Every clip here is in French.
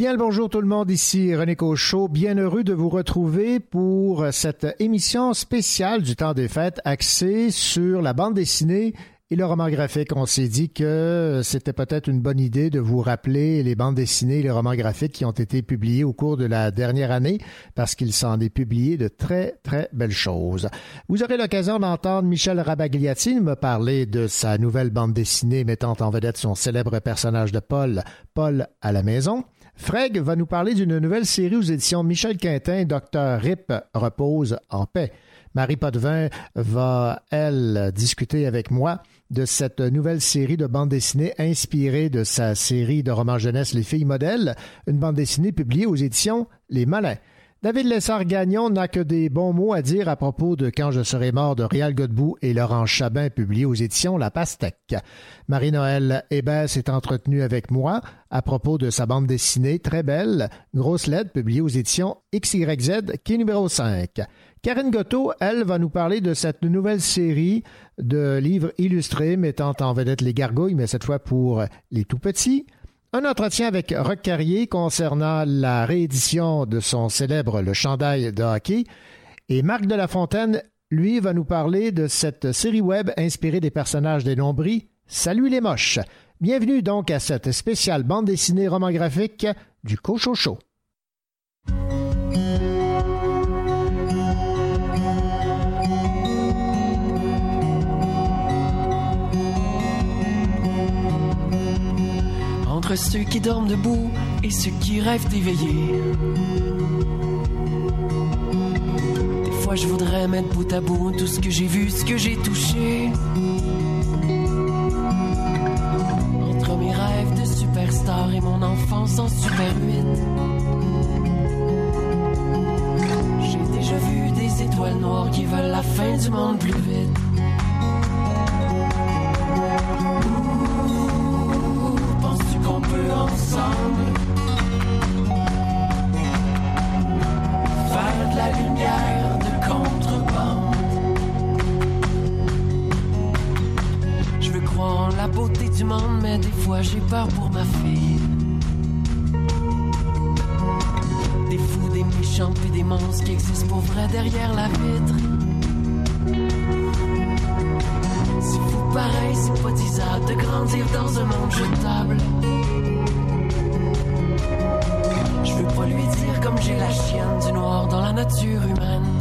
Bien le bonjour tout le monde, ici René Cochot, bien heureux de vous retrouver pour cette émission spéciale du temps des fêtes axée sur la bande dessinée et le roman graphique. On s'est dit que c'était peut-être une bonne idée de vous rappeler les bandes dessinées et les romans graphiques qui ont été publiés au cours de la dernière année parce qu'il s'en est publié de très très belles choses. Vous aurez l'occasion d'entendre Michel Rabagliati me parler de sa nouvelle bande dessinée mettant en vedette son célèbre personnage de Paul, Paul à la maison. Freg va nous parler d'une nouvelle série aux éditions Michel Quintin, Docteur Rip repose en paix. Marie Potvin va, elle, discuter avec moi de cette nouvelle série de bandes dessinées inspirée de sa série de romans jeunesse Les filles modèles, une bande dessinée publiée aux éditions Les Malins. David Lessard-Gagnon n'a que des bons mots à dire à propos de Quand je serai mort de Réal Godbout et Laurent Chabin, publié aux éditions La Pastèque. Marie-Noël Hébert s'est entretenue avec moi à propos de sa bande dessinée très belle, Grosse lettre, publiée aux éditions XYZ, qui est numéro 5. Karine Gotto, elle, va nous parler de cette nouvelle série de livres illustrés mettant en vedette les gargouilles, mais cette fois pour les tout petits. Un entretien avec Rock Carrier concernant la réédition de son célèbre Le Chandail de hockey. Et Marc de la Fontaine, lui, va nous parler de cette série web inspirée des personnages des Nombris, Salut les moches. Bienvenue donc à cette spéciale bande dessinée roman graphique du Cochocho. Entre ceux qui dorment debout et ceux qui rêvent d'éveiller. Des fois, je voudrais mettre bout à bout tout ce que j'ai vu, ce que j'ai touché. Entre mes rêves de superstar et mon enfance en super 8. J'ai déjà vu des étoiles noires qui veulent la fin du monde plus vite. Ensemble faire de la lumière de contrebande? Je veux croire en la beauté du monde, mais des fois j'ai peur pour ma fille. Des fous, des méchants, puis des monstres qui existent pour vrai derrière la vitre. Pareil, c'est pas disable de grandir dans un monde jetable. Pas lui dire comme j'ai la chienne du noir dans la nature humaine.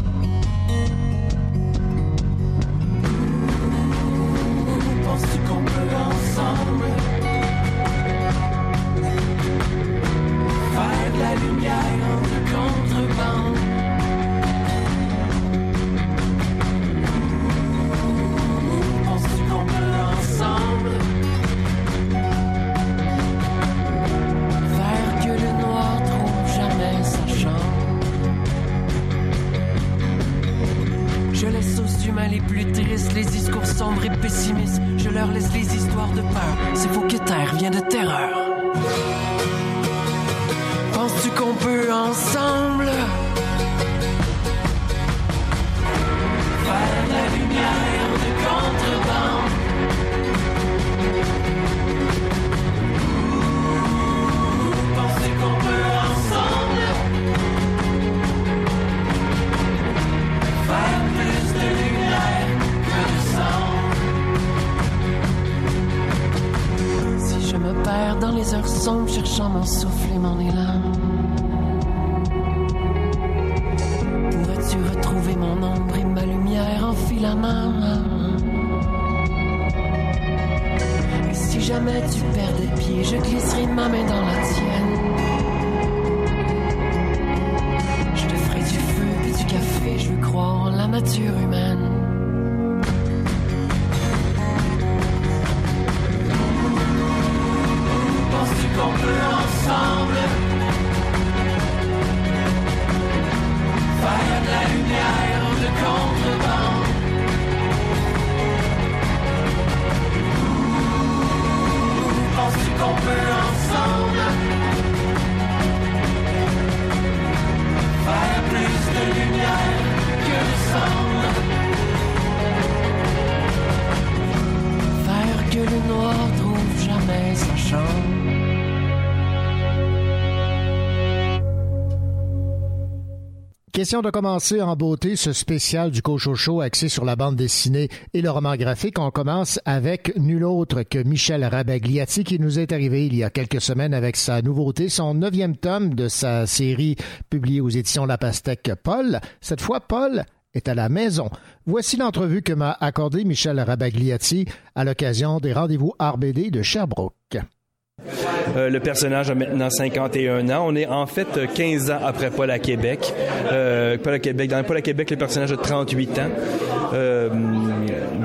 Question de commencer en beauté ce spécial du Cochocho axé sur la bande dessinée et le roman graphique. On commence avec nul autre que Michel Rabagliati qui nous est arrivé il y a quelques semaines avec sa nouveauté, son neuvième tome de sa série publiée aux éditions La Pastèque Paul. Cette fois, Paul est à la maison. Voici l'entrevue que m'a accordé Michel Rabagliati à l'occasion des rendez-vous RBD de Sherbrooke. Euh, le personnage a maintenant 51 ans. On est en fait 15 ans après Paul à Québec. Euh, Paul à Québec. Dans Paul à Québec, le personnage a 38 ans. Euh,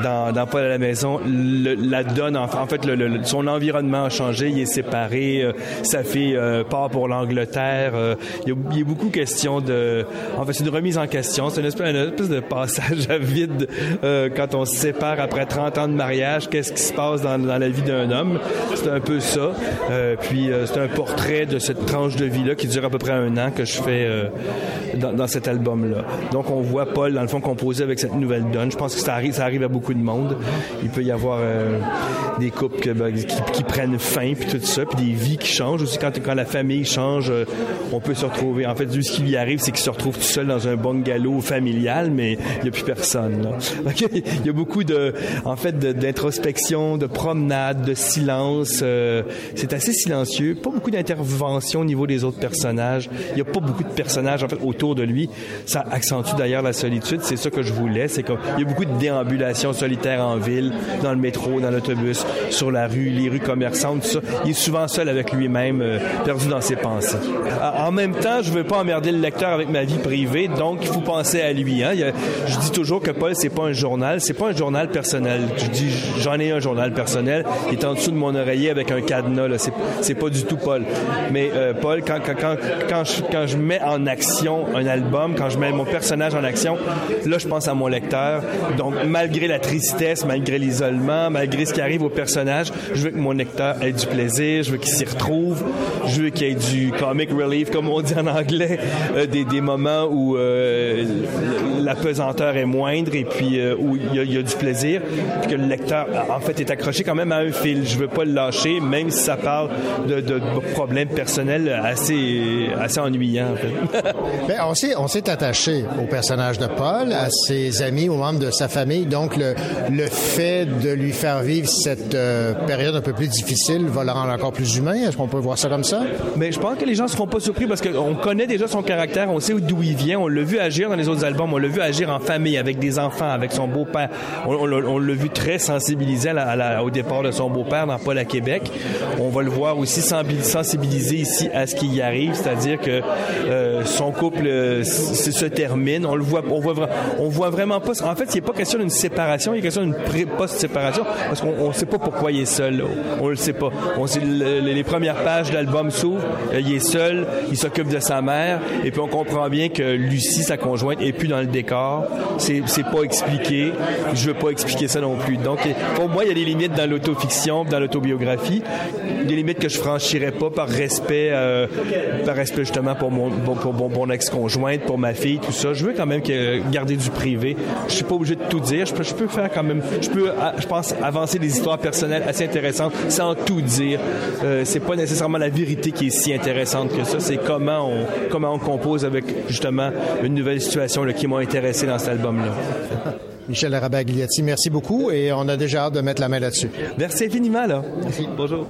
dans, Paul à la maison, la donne, en, fait, son environnement a changé. Il est séparé. Euh, sa fille euh, part pour l'Angleterre. Euh, il, y a, beaucoup de questions de... En fait, c'est une remise en question. C'est une espèce, une de passage à vide quand on se sépare après 30 ans de mariage. Qu'est-ce qui se passe dans, la vie d'un homme? C'est un peu ça. Euh, puis euh, c'est un portrait de cette tranche de vie-là qui dure à peu près un an que je fais euh, dans, dans, cet album-là. Donc on voit Paul, dans le fond, composer avec cette nouvelle donne. Je pense que ça arrive, ça arrive à beaucoup de monde. Il peut y avoir des couples ben, qui, prennent fin, puis tout ça, puis des vies qui changent aussi. Quand, quand la famille change, on peut se retrouver. En fait, ce qui lui arrive, c'est qu'il se retrouve tout seul dans un bungalow familial, mais il n'y a plus personne. Là. il y a beaucoup de, en fait, d'introspection, de, de promenade, de silence. Euh, c'est assez silencieux, pas beaucoup d'intervention au niveau des autres personnages. Il n'y a pas beaucoup de personnages en fait autour de lui. Ça accentue d'ailleurs la solitude. C'est ça que je voulais, c'est qu'il y a beaucoup de déambulations solitaires en ville, dans le métro, dans l'autobus, sur la rue, les rues commerçantes, tout ça. Il est souvent seul avec lui-même, euh, perdu dans ses pensées. En même temps, je veux pas emmerder le lecteur avec ma vie privée, donc il faut penser à lui. Hein. Je dis toujours que Paul, c'est pas un journal, c'est pas un journal personnel. Je dis, j'en ai un journal personnel, il est en dessous de mon oreiller avec un cadenas. Là c'est pas du tout Paul. Mais euh, Paul, quand, je, quand je mets en action un album, quand je mets mon personnage en action, là, je pense à mon lecteur. Donc, malgré la tristesse, malgré l'isolement, malgré ce qui arrive au personnage, je veux que mon lecteur ait du plaisir, je veux qu'il s'y retrouve, je veux qu'il ait du comic relief, comme on dit en anglais, euh, des, des moments où euh, la pesanteur est moindre et puis euh, où il y, y, a du plaisir, puis que le lecteur, en fait, est accroché quand même à un fil. Je veux pas le lâcher, même si ça parle de, problèmes personnels assez, assez ennuyants. En fait. Ben, on s'est attaché au personnage de Paul, à ses amis, aux membres de sa famille. Donc le, le fait de lui faire vivre cette euh, période un peu plus difficile va le rendre encore plus humain? Est-ce qu'on peut voir ça comme ça? Mais je pense que les gens seront pas surpris parce qu'on connaît déjà son caractère, on sait d'où il vient, on l'a vu agir dans les autres albums, on l'a vu agir en famille avec des enfants, avec son beau-père. On, l'a vu très sensibilisé au départ de son beau-père dans Paul à Québec. On va le voir aussi sensibiliser ici à ce qui y arrive, c'est-à-dire que euh, son couple euh, se termine. On le voit, voit, on voit vraiment pas. En fait, il n'est pas question d'une séparation, il est question d'une post-séparation parce qu'on ne sait pas pourquoi il est seul. Là. On le sait pas. On les premières pages de l'album s'ouvrent, euh, il est seul, il s'occupe de sa mère, et puis on comprend bien que Lucie, sa conjointe, est plus dans le décor. C'est, c'est pas expliqué. Je veux pas expliquer ça non plus. Donc, pour moi, il y a des limites dans l'autofiction, dans l'autobiographie, des limites que je franchirais pas par respect, euh, par respect justement pour mon, pour, mon ex-conjointe, pour ma fille, tout ça. Je veux quand même garder du privé. Je suis pas obligé de tout dire. Je peux, je peux faire quand même, je peux, je pense, avancer des histoires personnelles assez intéressantes sans tout dire. Euh, c'est pas nécessairement la vérité qui est si intéressante que ça. C'est comment on, comment on compose avec justement une nouvelle situation là, qui m'a intéressé dans cet album-là. Michel Arabagliati, merci beaucoup et on a déjà hâte de mettre la main là-dessus. Merci infiniment. Là. Merci. Bonjour.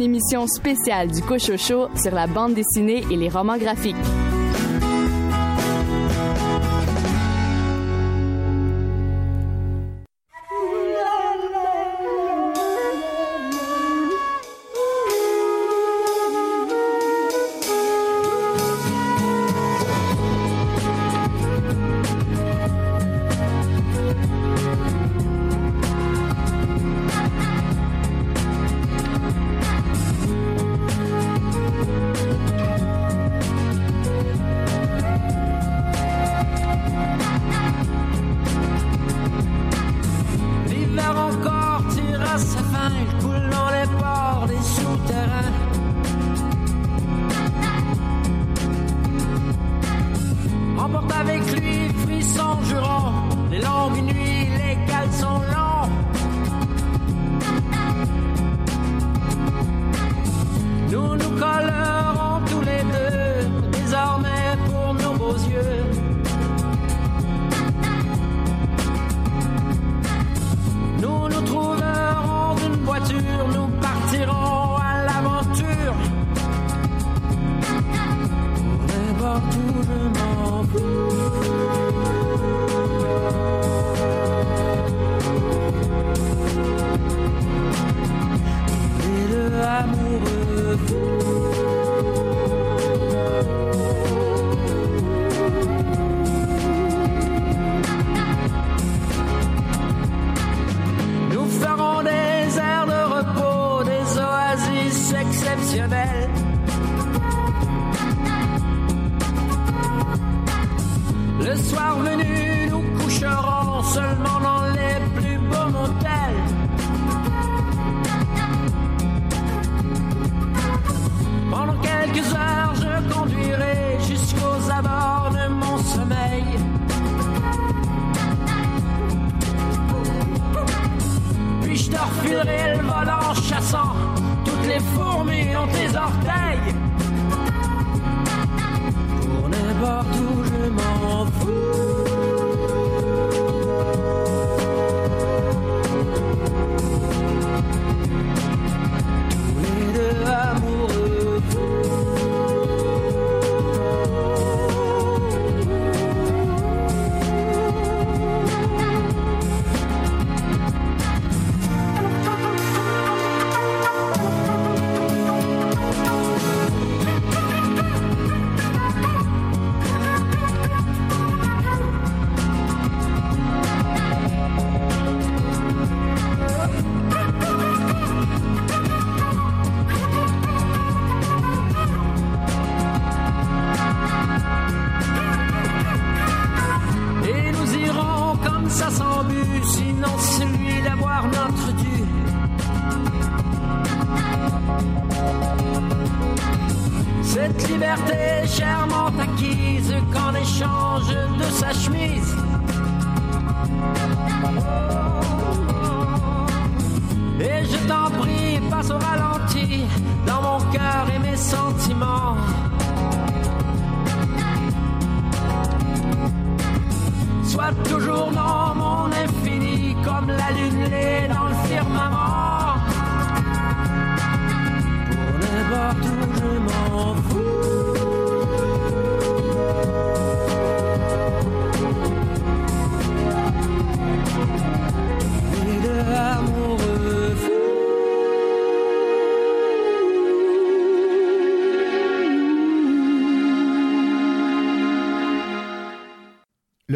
Émission spéciale du Cochocho sur la bande dessinée et les romans graphiques.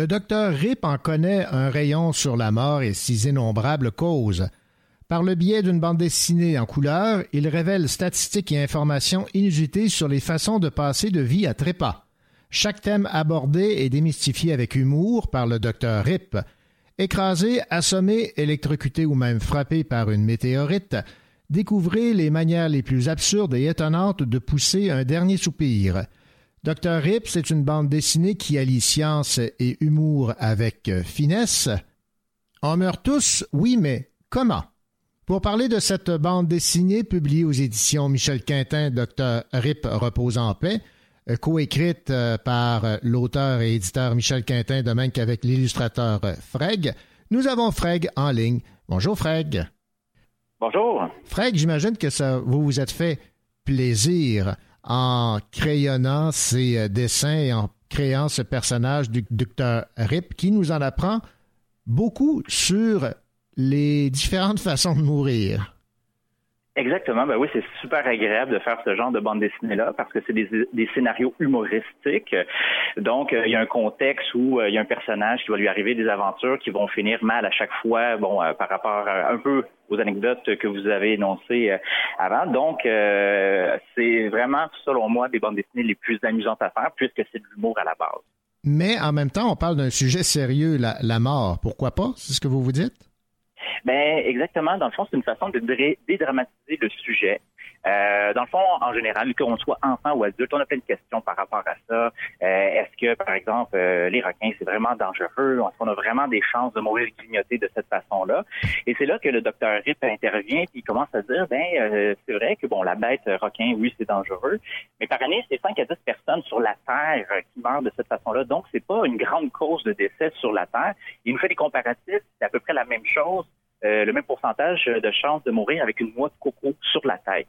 Le docteur Rip en connaît un rayon sur la mort et ses innombrables causes. Par le biais d'une bande dessinée en couleur, il révèle statistiques et informations inusitées sur les façons de passer de vie à trépas. Chaque thème abordé est démystifié avec humour par le docteur Rip. Écrasé, assommé, électrocuté ou même frappé par une météorite, découvrez les manières les plus absurdes et étonnantes de pousser un dernier soupir. Dr. Rip, c'est une bande dessinée qui allie science et humour avec finesse. On meurt tous, oui, mais comment? Pour parler de cette bande dessinée publiée aux éditions Michel Quintin, Dr. Rip repose en paix, coécrite par l'auteur et éditeur Michel Quintin, de même qu'avec l'illustrateur Freg, nous avons Freg en ligne. Bonjour Freg. Bonjour. Freg, j'imagine que ça vous vous êtes fait plaisir en crayonnant ces dessins et en créant ce personnage du docteur Rip qui nous en apprend beaucoup sur les différentes façons de mourir. Exactement. Ben oui, c'est super agréable de faire ce genre de bande dessinée-là parce que c'est des, des, scénarios humoristiques. Donc, euh, il y a un contexte où euh, il y a un personnage qui va lui arriver des aventures qui vont finir mal à chaque fois, bon, euh, par rapport un peu aux anecdotes que vous avez énoncées avant. Donc, c'est vraiment, selon moi, des bandes dessinées les plus amusantes à faire puisque c'est de l'humour à la base. Mais en même temps, on parle d'un sujet sérieux, la, la mort. Pourquoi pas? C'est ce que vous vous dites? Ben exactement. Dans le fond, c'est une façon de dédramatiser le sujet. Euh, dans le fond, en général, qu'on soit enfant ou adulte, on a plein de questions par rapport à ça. Euh, est-ce que, par exemple, euh, les requins, c'est vraiment dangereux? Est-ce qu'on a vraiment des chances de mourir grignotés de cette façon-là? Et c'est là que le docteur Rip intervient et il commence à dire, ben, euh, c'est vrai que, bon, la bête requin, oui, c'est dangereux, mais par année, c'est 5 à 10 personnes sur la Terre qui meurent de cette façon-là. Donc, c'est pas une grande cause de décès sur la Terre. Il nous fait des comparatifs, c'est à peu près la même chose euh, le même pourcentage de chances de mourir avec une noix de coco sur la tête.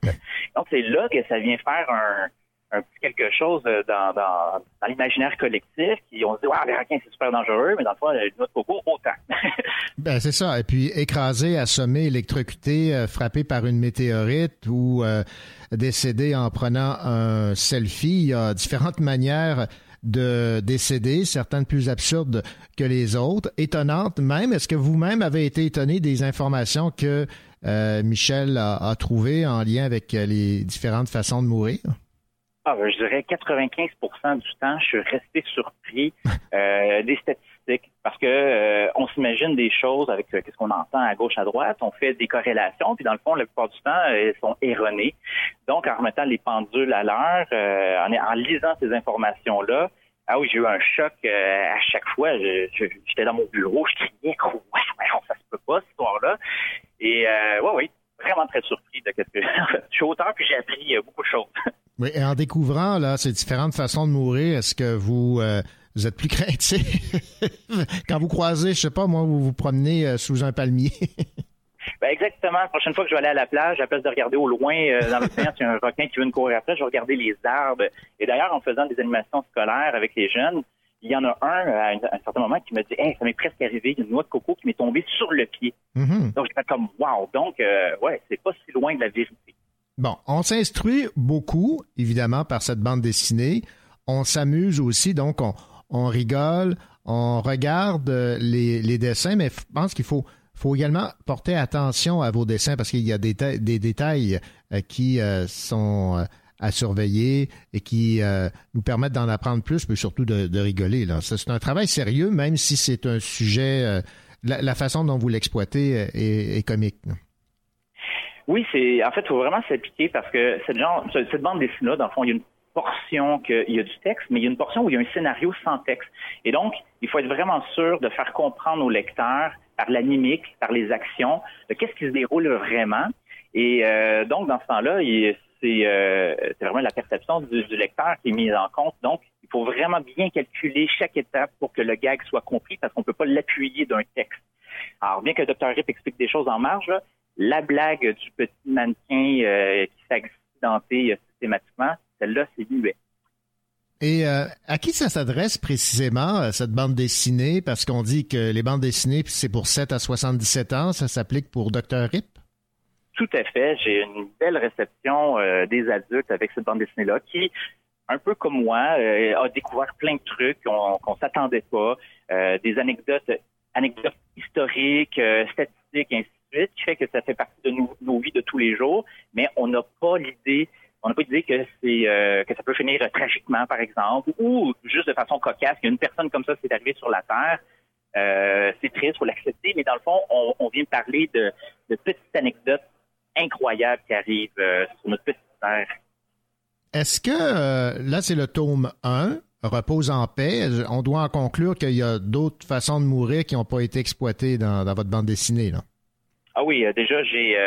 Donc, c'est là que ça vient faire un, un petit quelque chose dans, dans, dans l'imaginaire collectif qui on se dit ouais les requins c'est super dangereux mais dans le fond une noix de coco autant. ben c'est ça et puis écrasé, assommé, électrocuté, euh, frappé par une météorite ou euh, décédé en prenant un selfie, il y a différentes manières de décéder, certaines plus absurdes que les autres, étonnantes même. Est-ce que vous-même avez été étonné des informations que euh, Michel a, a trouvées en lien avec les différentes façons de mourir? Ah, ben, je dirais 95 du temps, je suis resté surpris euh, des statistiques parce que euh, on s'imagine des choses avec euh, qu'est-ce qu'on entend à gauche, à droite, on fait des corrélations, puis dans le fond, la plupart du temps, elles sont erronées. Donc, en remettant les pendules à l'heure, euh, en, lisant ces informations-là, ah oui, j'ai eu un choc à chaque fois. J'étais dans mon bureau, je criais, ouais, ça se peut pas cette histoire-là. Et euh, ouais, oui, vraiment très surpris de qu'est-ce que je suis auteur puis j'ai appris beaucoup de choses. Oui, et en découvrant là ces différentes façons de mourir, est-ce que vous euh, vous êtes plus craintif quand vous croisez, je sais pas moi, vous vous promenez euh, sous un palmier? ben exactement. La prochaine fois que je vais aller à la plage, à la place de regarder au loin euh, dans l'océan s'il y a un requin qui veut me courir après, je vais regarder les arbres. Et d'ailleurs, en faisant des animations scolaires avec les jeunes, il y en a un à un certain moment qui me dit hey, ça m'est presque arrivé, il y a une noix de coco qui m'est tombée sur le pied. Mm-hmm. Donc j'ai fait comme wow. Donc euh, ouais, c'est pas si loin de la vérité. Bon, on s'instruit beaucoup, évidemment, par cette bande dessinée. On s'amuse aussi, donc on, on, rigole, on regarde les, les dessins, mais je pense qu'il faut, également porter attention à vos dessins parce qu'il y a des, détails euh, qui euh, sont euh, à surveiller et qui euh, nous permettent d'en apprendre plus, mais surtout de, rigoler. C'est un travail sérieux, même si c'est un sujet, euh, la, façon dont vous l'exploitez est, comique. Oui, c'est en fait, il faut vraiment s'appliquer parce que cette bande dessinée-là, dans le fond, il y a une portion qu'il y a du texte, mais il y a une portion où il y a un scénario sans texte. Et donc, il faut être vraiment sûr de faire comprendre aux lecteurs par la mimique, par les actions, de qu'est-ce qui se déroule vraiment. Et euh, donc, dans ce temps-là, euh, c'est vraiment la perception du, lecteur qui est mise en compte. Donc, il faut vraiment bien calculer chaque étape pour que le gag soit compris parce qu'on ne peut pas l'appuyer d'un texte. Alors, bien que le Dr. Rip explique des choses en marge, la blague du petit mannequin euh, qui s'est accidenté systématiquement, celle-là, c'est muet. Et euh, à qui ça s'adresse précisément, euh, cette bande dessinée? Parce qu'on dit que les bandes dessinées, c'est pour 7 à 77 ans. Ça s'applique pour Dr. Rip? Tout à fait. J'ai une belle réception euh, des adultes avec cette bande dessinée-là qui, un peu comme moi, a découvert plein de trucs qu'on ne s'attendait pas, des anecdotes, anecdotes historiques, statistiques, ainsi de suite, qui fait que ça fait partie de nos vies de tous les jours, mais on n'a pas l'idée on n'a pas dit que c'est euh, que ça peut finir tragiquement, par exemple, ou juste de façon cocasse, qu'une personne comme ça s'est arrivée sur la Terre. Euh, c'est triste, faut l'accepter, mais dans le fond, on, vient parler de, petites anecdotes incroyables qui arrivent euh, sur notre petite Terre. Est-ce que, là, c'est le tome 1, Repose en paix. On doit en conclure qu'il y a d'autres façons de mourir qui n'ont pas été exploitées dans, votre bande dessinée, là. Ah oui, déjà, j'ai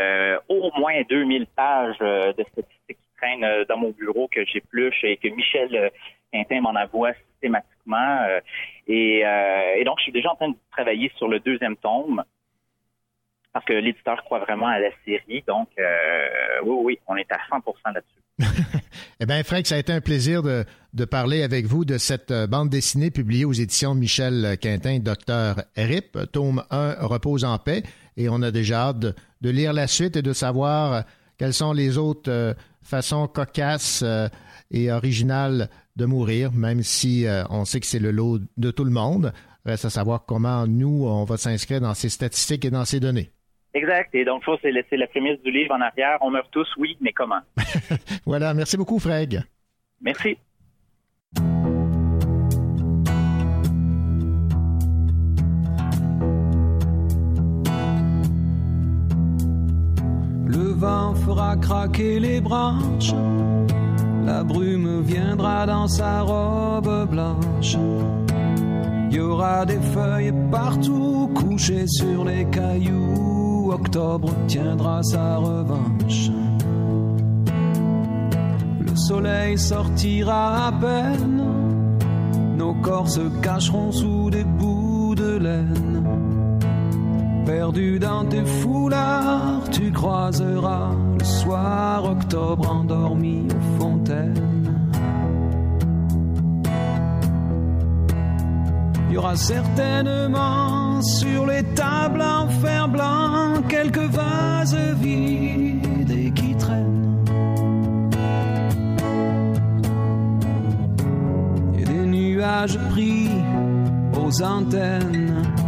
au moins 2000 pages de statistiques euh, dans mon bureau, que j'épluche et que Michel euh, Quintin m'en avoue systématiquement. Euh, et, donc, je suis déjà en train de travailler sur le deuxième tome parce que l'éditeur croit vraiment à la série. Donc, oui, oui, on est à 100% là-dessus. eh bien, Frank, ça a été un plaisir de, parler avec vous de cette bande dessinée publiée aux éditions Michel Quintin, Docteur Rip. Tome 1 repose en paix. Et on a déjà hâte de, de lire la suite et de savoir quelles sont les autres façon cocasse euh, et originale de mourir, même si euh, on sait que c'est le lot de tout le monde. Reste à savoir comment nous, on va s'inscrire dans ces statistiques et dans ces données. Exact. Et donc, c'est la, la prémisse du livre en arrière. On meurt tous, oui, mais comment? voilà. Merci beaucoup, Freg. Merci. Vent fera craquer les branches. La brume viendra dans sa robe blanche. Il y aura des feuilles partout couchées sur les cailloux. Octobre tiendra sa revanche. Le soleil sortira à peine. Nos corps se cacheront sous des bouts de laine perdu dans tes foulards, tu croiseras le soir octobre endormi aux fontaines. Il y aura certainement sur les tables en fer blanc quelques vases vides et qui traînent. Et des nuages pris aux antennes.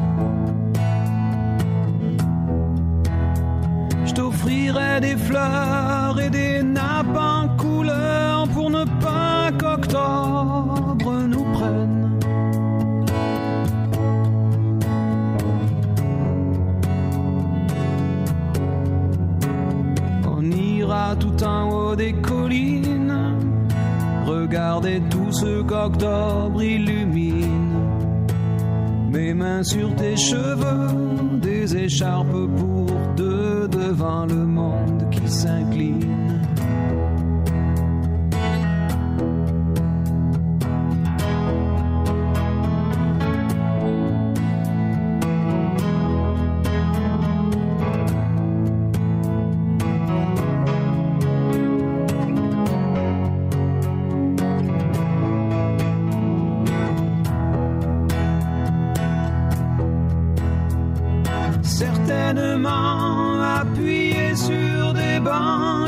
T'offrirai des fleurs et des nappes en couleur pour ne pas qu'octobre nous prenne. On ira tout en haut des collines, regarder tout ce qu'octobre illumine. Mes mains sur tes cheveux, des écharpes pour devant le monde qui s'incline.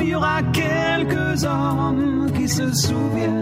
il y aura quelques hommes qui se souviennent.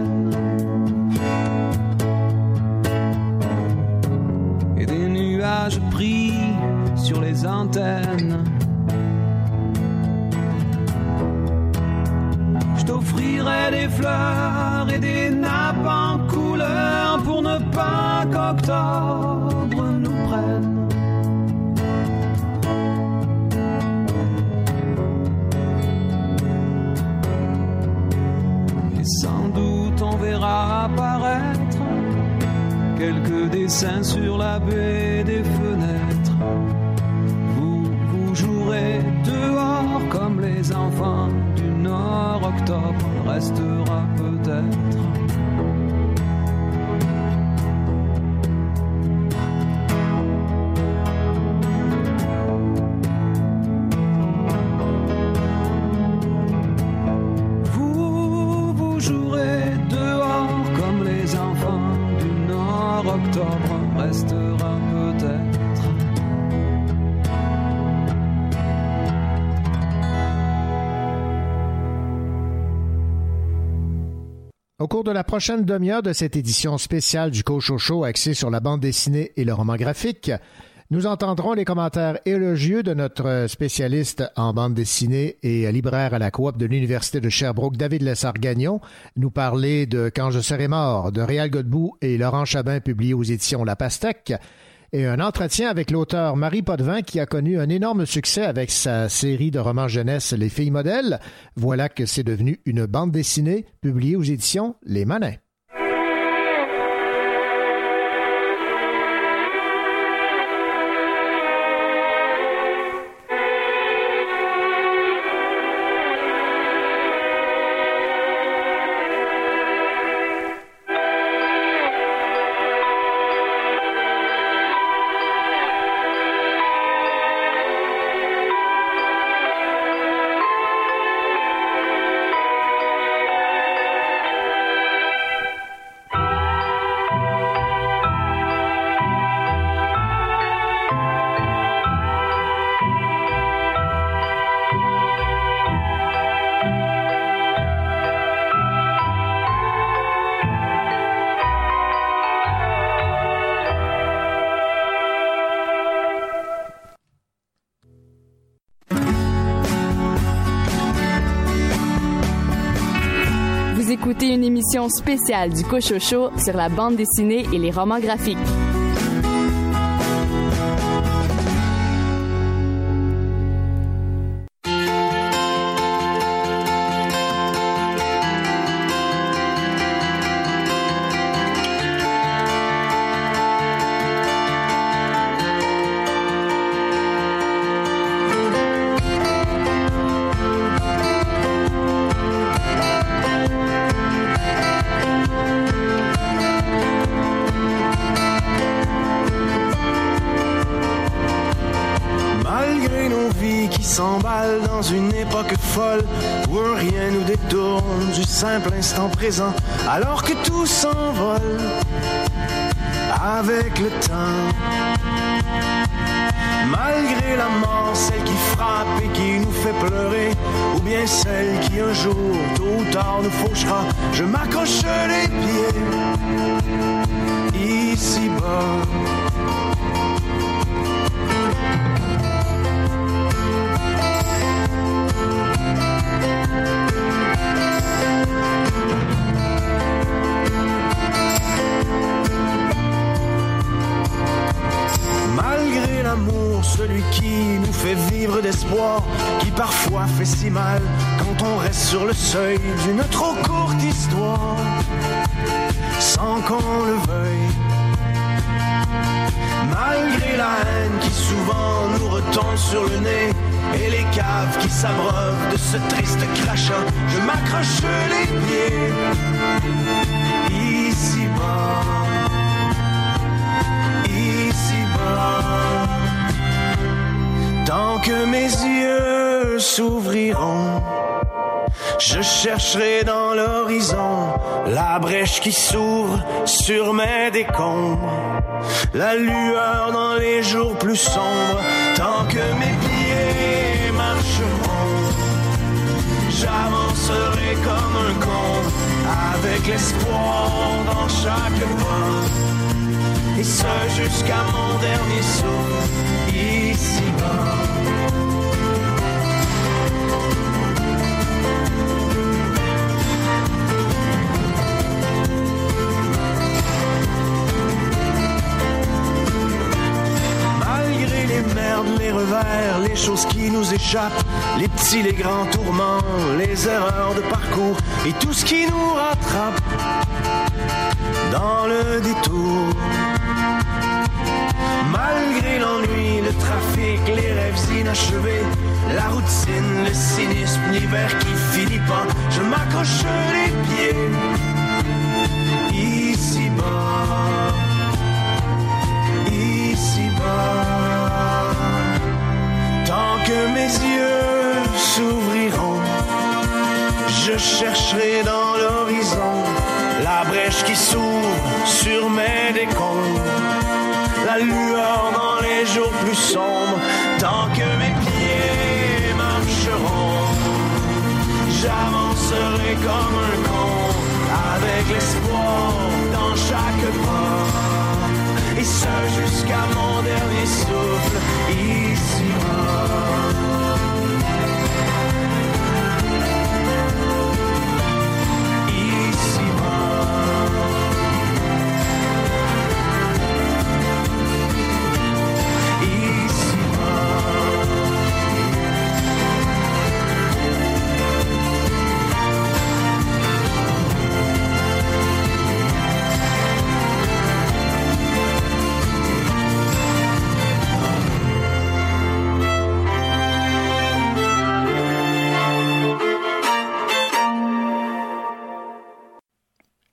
Dessins sur la baie la prochaine demi-heure de cette édition spéciale du Cochocho axée sur la bande dessinée et le roman graphique, nous entendrons les commentaires élogieux de notre spécialiste en bande dessinée et libraire à la coop de l'Université de Sherbrooke, David Lessard-Gagnon, nous parler de Quand je serai mort de Réal Godbout et Laurent Chabin publié aux éditions La Pastèque, et un entretien avec l'auteur Marie Potvin qui a connu un énorme succès avec sa série de romans jeunesse Les filles modèles. Voilà que c'est devenu une bande dessinée publiée aux éditions Les Manins. Spéciale du Cochocho sur la bande dessinée et les romans graphiques. Où rien nous détourne du simple instant présent, alors que tout s'envole avec le temps. Malgré la mort, celle qui frappe et qui nous fait pleurer, ou bien celle qui un jour, tôt ou tard, nous fauchera, je m'accroche les pieds ici-bas. Malgré l'amour, celui qui nous fait vivre d'espoir, qui parfois fait si mal quand on reste sur le seuil d'une trop courte histoire, sans qu'on le veuille. Malgré la haine qui souvent nous retombe sur le nez, et les caves qui s'abreuvent de ce triste crachat, je m'accroche les pieds Tant que mes yeux s'ouvriront, je chercherai dans l'horizon la brèche qui s'ouvre sur mes décombres, la lueur dans les jours plus sombres. Tant que mes pieds marcheront, j'avancerai comme un con, avec l'espoir dans chaque pas et ce jusqu'à mon dernier souffle ici-bas. Malgré les merdes, les revers, les choses qui nous échappent, les petits, les grands tourments, les erreurs de parcours et tout ce qui nous rattrape dans le détour. Malgré l'ennui, le trafic, les rêves inachevés, la routine, le cynisme, l'hiver qui finit pas, je m'accroche les pieds ici bas, ici bas. Tant que mes yeux s'ouvriront, je chercherai dans l'horizon la brèche qui s'ouvre sur mes décombres la lueur les jours plus sombres, tant que mes pieds marcheront, j'avancerai comme un con, avec l'espoir dans chaque pas, et ce jusqu'à mon dernier souffle, ici-bas.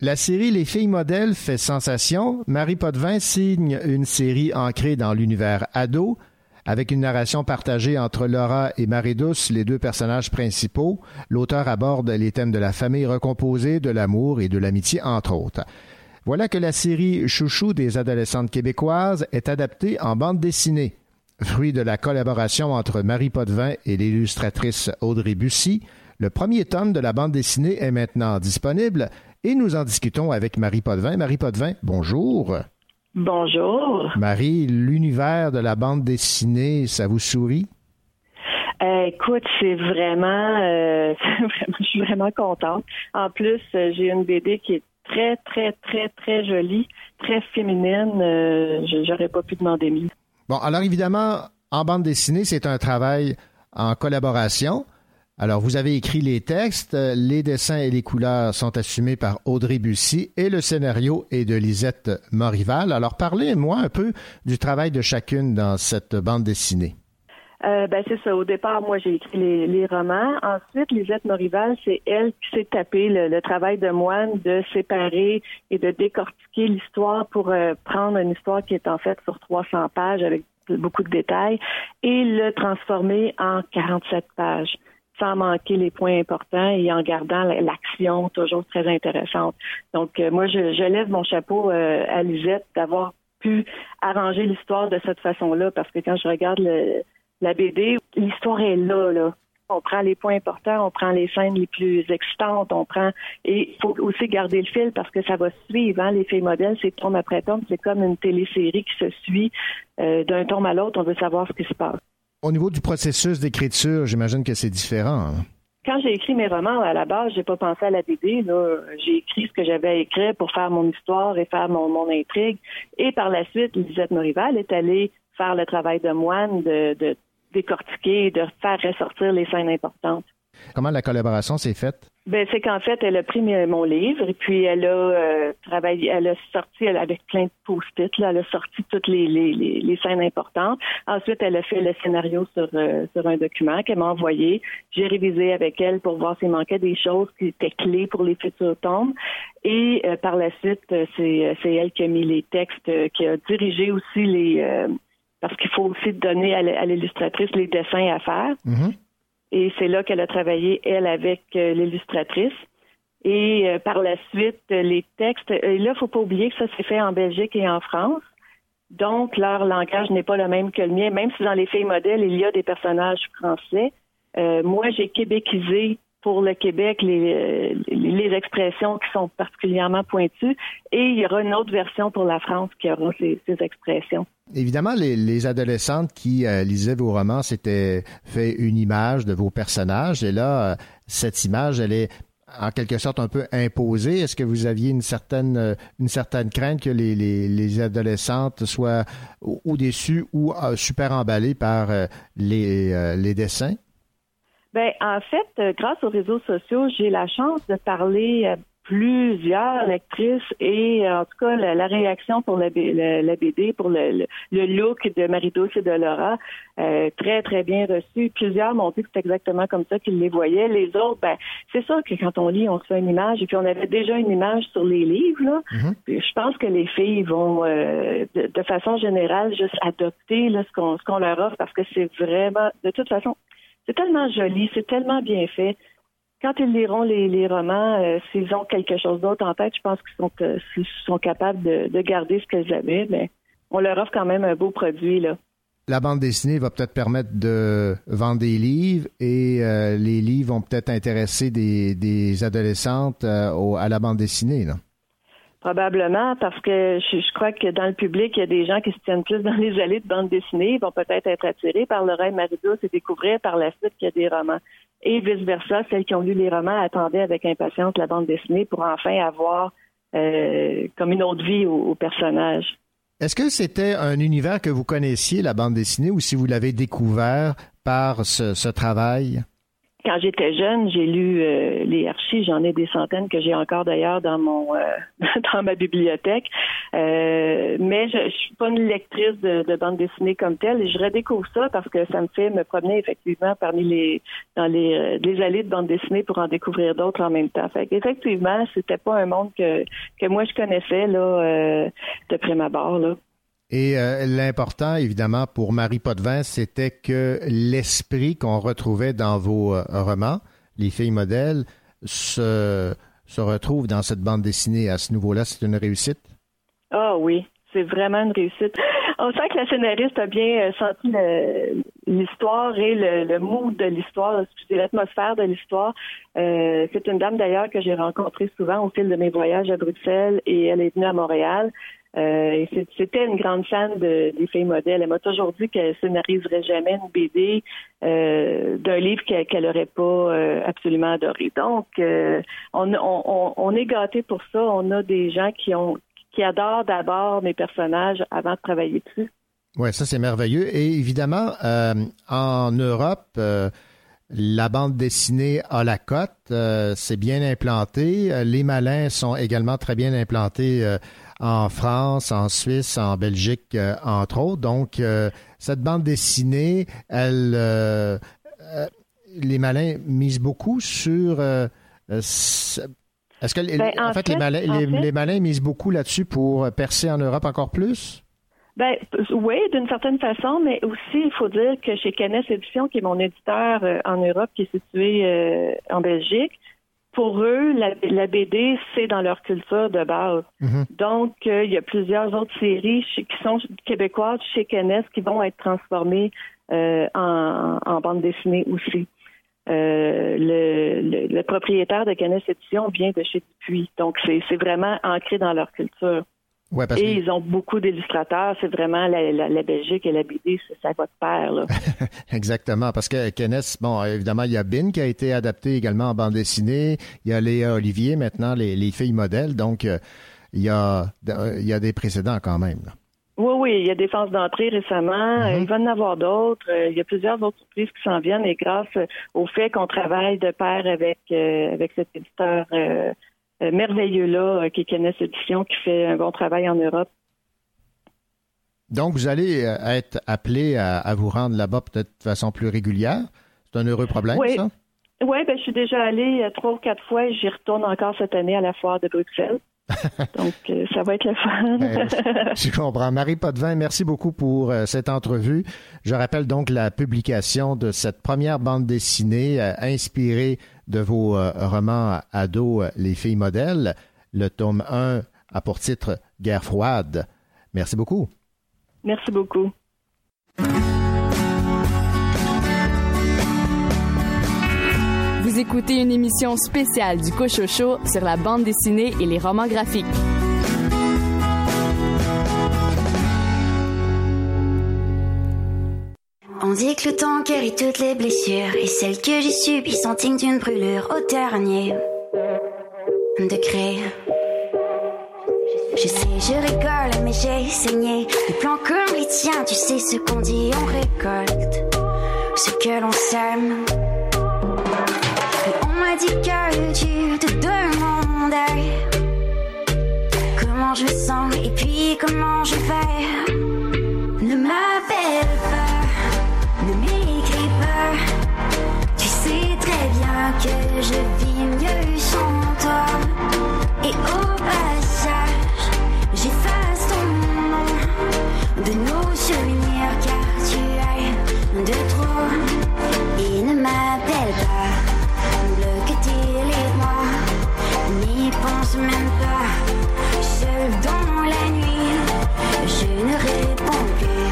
La série Les filles modèles fait sensation. Marie Potvin signe une série ancrée dans l'univers ado, avec une narration partagée entre Laura et Marie-Douce, les deux personnages principaux. L'auteur aborde les thèmes de la famille recomposée, de l'amour et de l'amitié, entre autres. Voilà que la série Chouchou des adolescentes québécoises est adaptée en bande dessinée. Fruit de la collaboration entre Marie Potvin et l'illustratrice Audrey Bussy, le premier tome de la bande dessinée est maintenant disponible et nous en discutons avec Marie Potvin. Marie Potvin, bonjour. Bonjour. Marie, l'univers de la bande dessinée, ça vous sourit? Euh, écoute, c'est vraiment, euh, je suis vraiment contente. En plus, euh, j'ai une BD qui est très, très, très, très jolie, très féminine. J'aurais pas pu demander mieux. Bon, alors évidemment, en bande dessinée, c'est un travail en collaboration. Alors, vous avez écrit les textes, les dessins et les couleurs sont assumés par Audrey Bussy et le scénario est de Lisette Morival. Alors, parlez-moi un peu du travail de chacune dans cette bande dessinée. Euh, ben c'est ça. Au départ, moi, j'ai écrit les, romans. Ensuite, Lisette Morival, c'est elle qui s'est tapé le, travail de moine de séparer et de décortiquer l'histoire pour euh, prendre une histoire qui est en fait sur 300 pages avec beaucoup de détails et le transformer en 47 pages sans manquer les points importants et en gardant l'action toujours très intéressante. Donc, euh, moi, je, lève mon chapeau euh, à Lisette d'avoir pu arranger l'histoire de cette façon-là, parce que quand je regarde la BD, l'histoire est là, là. On prend les points importants, on prend les scènes les plus excitantes, on prend et il faut aussi garder le fil parce que ça va suivre. Hein, les c'est tome après tome, c'est comme une télésérie qui se suit euh, d'un tome à l'autre. On veut savoir ce qui se passe. Au niveau du processus d'écriture, j'imagine que c'est différent. Hein? Quand j'ai écrit mes romans, à la base, j'ai pas pensé à la BD. J'ai écrit ce que j'avais à écrire pour faire mon histoire et faire mon, intrigue. Et par la suite, Lisette Morival est allée faire le travail de moine, de, de décortiquer, de faire ressortir les scènes importantes. Comment la collaboration s'est faite? Ben, c'est qu'en fait, elle a pris mon livre et puis elle a euh, travaillé, elle a sorti elle, avec plein de post-it, là, elle a sorti toutes les, les, les, scènes importantes. Ensuite, elle a fait le scénario sur, euh, sur un document qu'elle m'a envoyé. J'ai révisé avec elle pour voir s'il manquait des choses qui étaient clés pour les futurs tomes. Et euh, par la suite, c'est, c'est elle qui a mis les textes, qui a dirigé aussi les parce qu'il faut aussi donner à l'illustratrice les dessins à faire. Mm-hmm. Et c'est là qu'elle a travaillé, elle, avec euh, l'illustratrice. Et euh, par la suite, les textes, et là, il faut pas oublier que ça s'est fait en Belgique et en France. Donc, leur langage n'est pas le même que le mien, même si dans les filles modèles, il y a des personnages français. Euh, moi, j'ai québécisé pour le Québec les, les, expressions qui sont particulièrement pointues et il y aura une autre version pour la France qui aura ces, expressions. Évidemment, les, les adolescentes qui euh, lisaient vos romans s'étaient fait une image de vos personnages et là, euh, cette image, elle est en quelque sorte un peu imposée. Est-ce que vous aviez une certaine, euh, une certaine crainte que les, les, les adolescentes soient ou, déçues ou super emballées par les dessins? Ben, en fait, grâce aux réseaux sociaux, j'ai la chance de parler plusieurs lectrices et en tout cas la, réaction pour la, la, BD, pour le, le, look de Marie-Douce et de Laura, euh, très très bien reçu. Plusieurs m'ont dit que c'est exactement comme ça qu'ils les voyaient. Les autres, ben c'est sûr que quand on lit, on se fait une image et puis on avait déjà une image sur les livres. Là. Mm-hmm. Je pense que les filles vont euh, de, façon générale juste adopter là, ce qu'on ce qu'on leur offre parce que c'est vraiment de toute façon c'est tellement joli, c'est tellement bien fait quand ils liront les, romans, euh, s'ils ont quelque chose d'autre en tête, je pense qu'ils sont, euh, sont capables de, garder ce qu'ils avaient, mais on leur offre quand même un beau produit. Là. La bande dessinée va peut-être permettre de vendre des livres et euh, les livres vont peut-être intéresser des, adolescentes à la bande dessinée. Probablement, parce que je, crois que dans le public, il y a des gens qui se tiennent plus dans les allées de bande dessinée, ils vont peut-être être attirés par le rêve Marie-Douce et découvrir par la suite qu'il y a des romans et vice-versa, celles qui ont lu les romans attendaient avec impatience la bande dessinée pour enfin avoir euh, comme une autre vie au, personnage. Est-ce que c'était un univers que vous connaissiez, la bande dessinée, ou si vous l'avez découvert par ce travail? Quand j'étais jeune, j'ai lu euh, les archives. J'en ai des centaines que j'ai encore d'ailleurs dans mon euh, dans ma bibliothèque. Euh, mais je, je suis pas une lectrice de, bande dessinée comme telle. Et je redécouvre ça parce que ça me fait me promener effectivement parmi les dans les, les allées de bande dessinée pour en découvrir d'autres en même temps. Fait effectivement, c'était pas un monde que que moi je connaissais là de prime abord là. Et euh, l'important, évidemment, pour Marie Potvin, c'était que l'esprit qu'on retrouvait dans vos euh, romans, Les filles modèles, se, se retrouve dans cette bande dessinée à ce niveau-là. C'est une réussite? Ah oui, c'est vraiment une réussite. On sent que la scénariste a bien euh, senti l'histoire et le, le, mood de l'histoire, l'atmosphère de l'histoire. c'est une dame d'ailleurs que j'ai rencontrée souvent au fil de mes voyages à Bruxelles et elle est venue à Montréal. Euh, c'était une grande fan de, des filles modèles. Elle m'a toujours dit qu'elle scénariserait jamais une BD euh, d'un livre qu'elle n'aurait pas euh, absolument adoré. Donc, on, est gâté pour ça. On a des gens qui adorent d'abord mes personnages avant de travailler dessus. Oui, ça c'est merveilleux. Et évidemment, en Europe, la bande dessinée à la cote, c'est bien implanté. Les malins sont également très bien implantés en France, en Suisse, en Belgique, euh, entre autres. Donc, euh, cette bande dessinée, elle, euh, les malins misent beaucoup sur. Est-ce que, ben, en, fait, les, malins, les, malins misent beaucoup là-dessus pour percer en Europe encore plus? Ben oui, d'une certaine façon, mais aussi il faut dire que chez Canes Édition, qui est mon éditeur en Europe, qui est situé en Belgique, pour eux, la, BD, c'est dans leur culture de base. Mhm. Donc, euh, il y a plusieurs autres séries qui sont québécoises chez Canes qui vont être transformées euh, en, bande dessinée aussi. Euh, le, propriétaire de Canes Édition vient de chez Dupuis. Donc, c'est vraiment ancré dans leur culture et ils ont beaucoup d'illustrateurs. C'est vraiment la, Belgique et la BD, ça va de pair. Là. Exactement, parce que Kenneth, bon, évidemment, il y a Bin qui a été adapté également en bande dessinée. Il y a Léa Olivier maintenant, les, filles modèles. Donc, euh, il, y a, il y a des précédents quand même. Oui, oui, il y a des phases d'entrée récemment. Mm-hmm. Il va y en avoir d'autres. Il y a plusieurs autres surprises qui s'en viennent et grâce au fait qu'on travaille de pair avec, euh, avec cet éditeur euh, euh, merveilleux-là, euh, qui est Kenneth Édition, qui fait un bon travail en Europe. Donc, vous allez euh, être appelé à, vous rendre là-bas peut-être de façon plus régulière. C'est un heureux problème, oui. ça? Oui, ben, je suis déjà allée trois ou quatre fois et j'y retourne encore cette année à la foire de Bruxelles. Donc, ça va être le fun. Ben, je comprends. Marie Potvin, merci beaucoup pour cette entrevue. Je rappelle donc la publication de cette première bande dessinée inspirée de vos euh, romans ados, euh, Les filles modèles. Le tome 1 a pour titre Guerre froide. Merci beaucoup. Merci beaucoup. Écoutez une émission spéciale du Cochocho sur la bande dessinée et les romans graphiques. On dit que le temps guérit toutes les blessures et celles que j'ai subies sont dignes d'une brûlure au dernier degré. Je sais, je rigole, mais j'ai saigné. Des plans comme les tiens, tu sais ce qu'on dit, on récolte ce que l'on sème. Tu te demandais comment je sens et puis comment je vais. Ne m'appelle pas, ne m'écris pas. Tu sais très bien que je vis mieux sans toi. Et au passage, j'efface ton nom de nos souvenirs car tu es de trop. Et ne m'appelle pas, même pas. Seul dans la nuit, je ne réponds plus.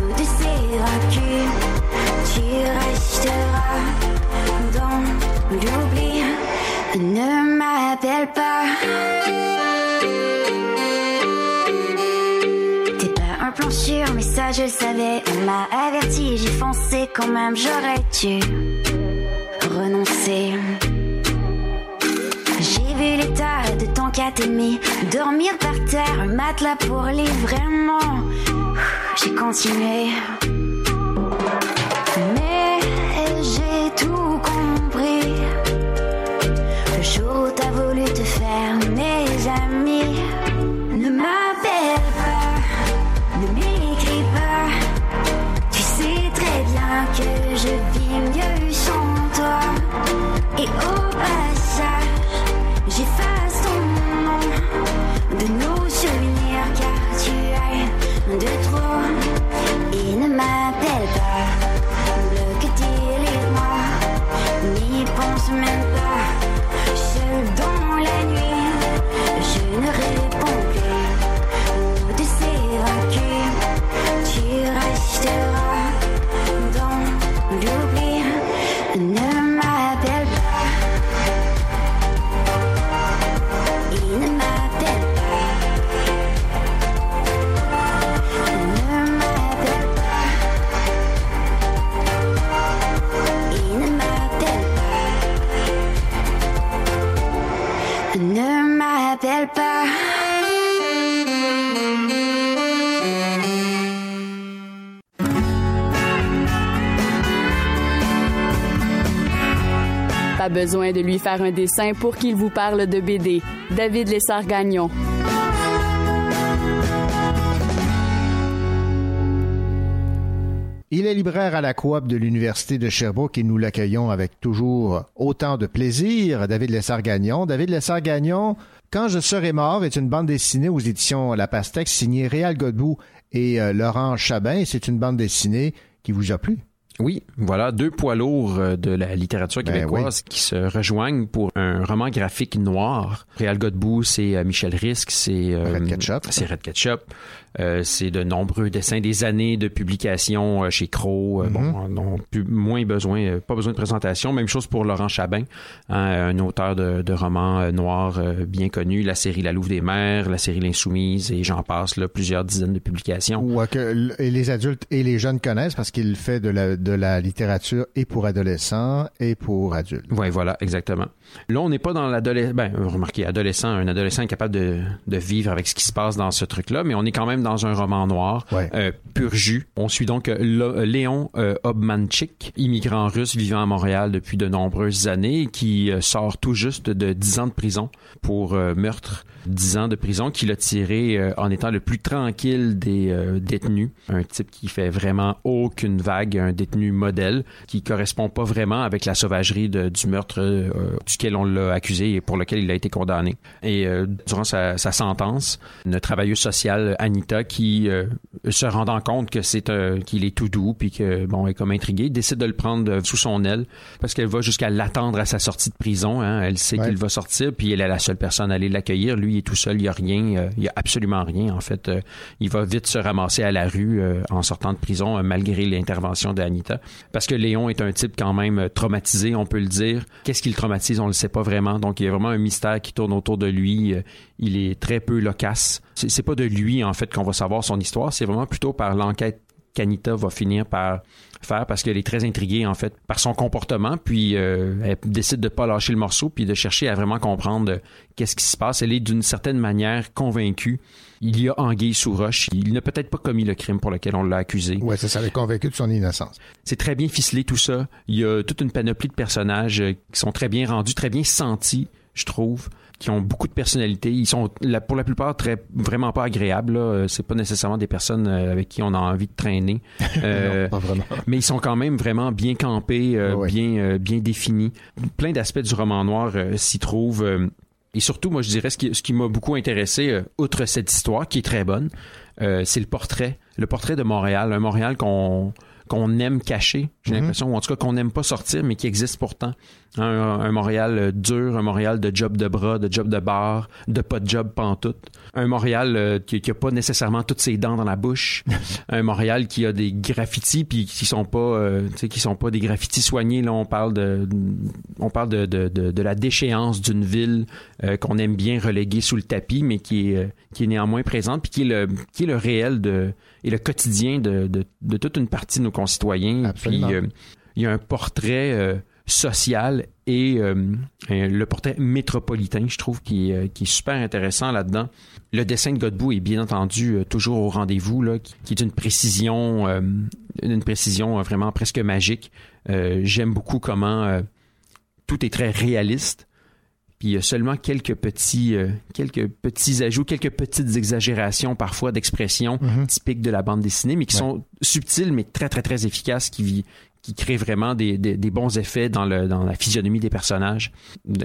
Nous deux s'évacuent, tu resteras dans l'oubli. Ne m'appelle pas. T'es pas un plan sûr, mais ça je le savais. On m'a averti, j'ai foncé quand même, j'aurais dû renoncer. J'ai de ton catémie Dormir par terre, un matelas pour les vraiment. J'ai continué. Mais j'ai tout compris. Le jour où t'as voulu te faire mes amis Ne m'appelle pas, ne m'écris pas. Tu sais très bien que je vis mieux sans toi. Et au passage J'efface ton Ne m'appelle pas. Pas besoin de lui faire un dessin pour qu'il vous parle de BD. David Lessard-Gagnon. Il est libraire à la coop de l'Université de Sherbrooke et nous l'accueillons avec toujours autant de plaisir. David Lessard-Gagnon. David Lessard-Gagnon, Quand je serai mort est une bande dessinée aux éditions La Pastèque signée Réal Godbout et euh, Laurent Chabin. C'est une bande dessinée qui vous a plu? Oui, voilà deux poids lourds euh, de la littérature Ben québécoise qui se rejoignent pour un roman graphique noir. Réal Godbout, c'est euh, Michel Risque, c'est euh, Red Ketchup. c'est Red Ketchup. Euh, c'est de nombreux dessins, des années de publication euh, chez Crow. Euh, Mhm. Bon, non plus, moins besoin, pas besoin de présentation. Même chose pour Laurent Chabin, hein, un auteur de, de romans noirs euh, bien connu. La série La Louve des Mers, la série L'Insoumise et j'en passe là, plusieurs dizaines de publications. Ou que les adultes et les jeunes connaissent parce qu'il fait de la, de la littérature et pour adolescents et pour adultes. Oui, voilà, exactement. Là, on n'est pas dans l'adolescent. Ben, remarquez, adolescent, un adolescent est capable de, de vivre avec ce qui se passe dans ce truc-là, mais on est quand même dans un roman noir, Ouais. euh, pur jus. On suit donc euh, Lo- Léon euh, Obmanchik, immigrant russe vivant à Montréal depuis de nombreuses années, qui euh, sort tout juste de 10 ans de prison pour euh, meurtre. 10 ans de prison qu'il a tiré euh, en étant le plus tranquille des euh, détenus. Un type qui fait vraiment aucune vague, un détenu modèle qui correspond pas vraiment avec la sauvagerie de- du meurtre euh, duquel on l'a accusé et pour lequel il a été condamné. Et durant sa, sa sentence, une travailleuse sociale, Anita, qui se rendant compte que c'est qu'il est tout doux puis que bon est comme intriguée, décide de le prendre sous son aile parce qu'elle va jusqu'à l'attendre à sa sortie de prison. hein. Elle sait Ouais. qu'il va sortir puis elle est la seule personne à aller l'accueillir. Lui il est tout seul, il y a rien, euh, il y a absolument rien en fait. Euh, il va vite se ramasser à la rue euh, en sortant de prison malgré l'intervention d'Anita parce que Léon est un type quand même traumatisé, on peut le dire. Qu'est-ce qui le traumatise, on le sait pas vraiment. Donc il y a vraiment un mystère qui tourne autour de lui. Il est très peu loquace. C'est c'est pas de lui en fait qu'on va savoir son histoire, c'est vraiment plutôt par l'enquête qu'Anita va finir par faire parce qu'elle est très intriguée en fait par son comportement puis euh, elle décide de pas lâcher le morceau puis de chercher à vraiment comprendre euh, qu'est-ce qui se passe. Elle est d'une certaine manière convaincue. Il y a anguille sous roche. Il n'a peut-être pas commis le crime pour lequel on l'a accusé. Ouais, ça, ça l'est convaincu de son innocence. c'est très bien ficelé tout ça. Il y a toute une panoplie de personnages euh, qui sont très bien rendus, très bien sentis, je trouve, qui ont beaucoup de personnalité. Ils sont pour la plupart très vraiment pas agréables. là. Euh, C'est pas nécessairement des personnes euh, avec qui on a envie de traîner. Euh, Non, pas vraiment. mais ils sont quand même vraiment bien campés, euh, bien euh, bien définis. Plein d'aspects du roman noir s'y trouvent. et surtout, moi, je dirais, ce qui, ce qui m'a beaucoup intéressé, outre cette histoire, qui est très bonne, c'est le portrait. Le portrait de Montréal. Un Montréal qu'on qu'on aime cacher, j'ai l'impression, ou en tout cas qu'on n'aime pas sortir, mais qui existe pourtant. Un, un Montréal euh, dur, un Montréal de job de bras, de job de bar, de pas de job pantoute. Un Montréal euh, qui, qui a pas nécessairement toutes ses dents dans la bouche. un Montréal qui a des graffitis puis qui sont pas, euh, tu sais, qui sont pas des graffitis soignés. Là, on parle de, on parle de, de, de, de la déchéance d'une ville euh, qu'on aime bien reléguer sous le tapis, mais qui est, euh, qui est néanmoins présente puis qui est le, qui est le réel de et le quotidien de, de, de toute une partie de nos concitoyens. Absolument. Puis, euh, il y a un portrait euh, social et euh, euh, le portrait métropolitain, je trouve, qui, est, euh, qui est super intéressant là-dedans. Le dessin de Godbout est bien entendu euh, toujours au rendez-vous, là, qui, qui est une précision, une précision vraiment presque magique. J'aime beaucoup comment tout est très réaliste. Puis il y a seulement quelques petits, quelques petits ajouts, quelques petites exagérations parfois d'expressions typiques de la bande dessinée, mais qui Ouais. sont subtiles mais très très très efficaces, qui qui créent vraiment des, des, des bons effets dans, le, dans la physionomie des personnages.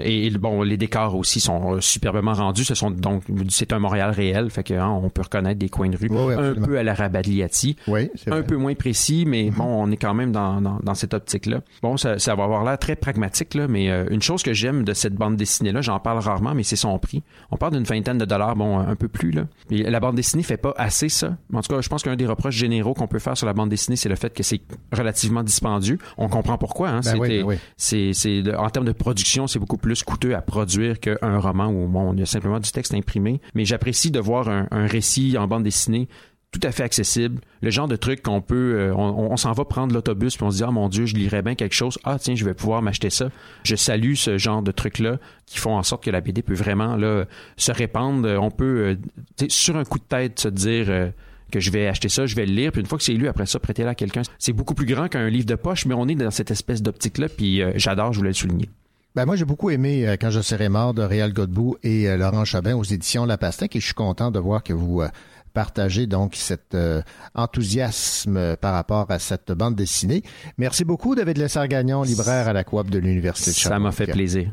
Et bon, les décors aussi sont euh, superbement rendus. Ce sont donc c'est un Montréal réel, fait que hein, on peut reconnaître des coins de rue ouais, un peu à la Rabagliati Oui, c'est un peu moins précis, mais bon, on est quand même dans, dans, dans cette optique-là. Bon, ça, ça va avoir l'air très pragmatique, là, mais euh, une chose que j'aime de cette bande dessinée-là, j'en parle rarement, mais c'est son prix. On parle d'une vingtaine de dollars, bon, un peu plus, là. La bande dessinée fait pas assez ça. En tout cas, je pense qu'un des reproches généraux qu'on peut faire sur la bande dessinée, c'est le fait que c'est relativement dispendieux. On comprend pourquoi, hein. Ben oui, ben oui. c'est, c'est de- en termes de production, c'est beaucoup plus coûteux à produire qu'un roman où bon, y a simplement du texte imprimé. Mais j'apprécie de voir un, un récit en bande dessinée tout à fait accessible, le genre de truc qu'on peut, euh, on, on s'en va prendre l'autobus puis on se dit ah mon dieu je lirais bien quelque chose, ah tiens je vais pouvoir m'acheter ça. Je salue ce genre de trucs là qui font en sorte que la BD peut vraiment là se répandre. On peut euh, sur un coup de tête se dire euh, que je vais acheter ça, je vais le lire, puis une fois que c'est lu, après ça, prêtez-le à quelqu'un. C'est beaucoup plus grand qu'un livre de poche, mais on est dans cette espèce d'optique-là, puis euh, j'adore, je voulais le souligner. Ben moi, j'ai beaucoup aimé euh, Quand je serai mort de Réal Godbout et euh, Laurent Chabin aux éditions La Pastèque et je suis content de voir que vous euh, partagez donc cet enthousiasme par rapport à cette bande dessinée. Merci beaucoup, David Lessard-Gagnon, libraire à la Coop de l'Université de Ça m'a fait plaisir.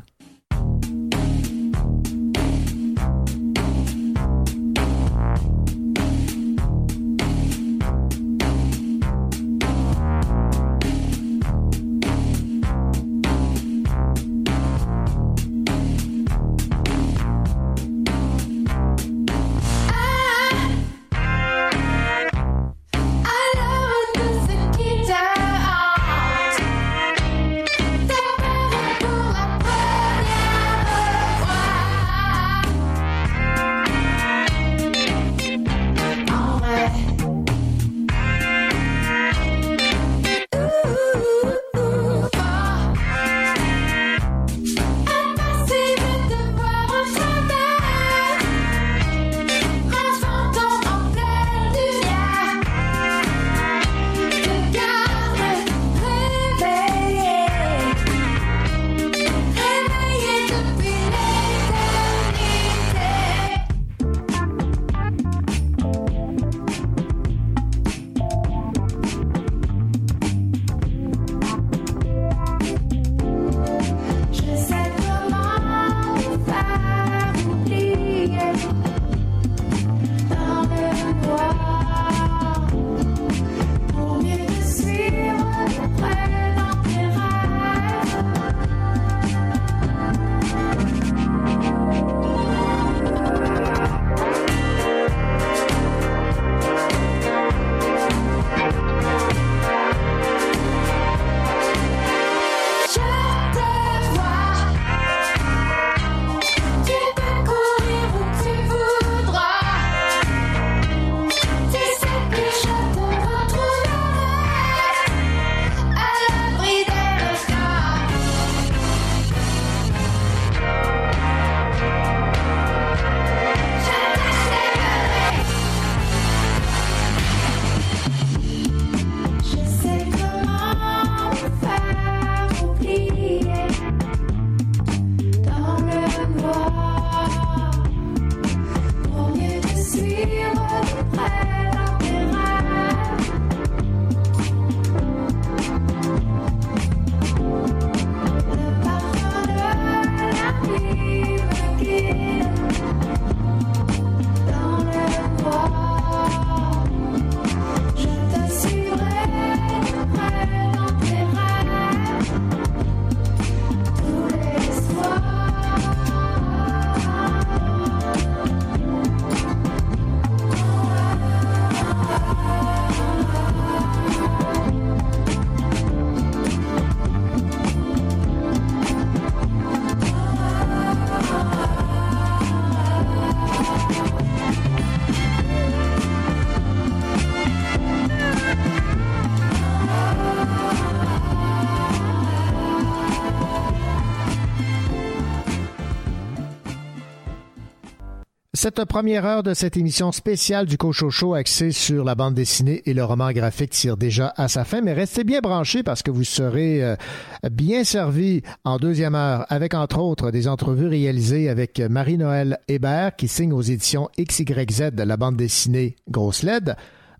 Cette première heure de cette émission spéciale du Cochocho axée sur la bande dessinée et le roman graphique tire déjà à sa fin, mais restez bien branchés parce que vous serez euh, bien servis en deuxième heure avec entre autres des entrevues réalisées avec Marie-Noël Hébert qui signe aux éditions XYZ de la bande dessinée Grosse LED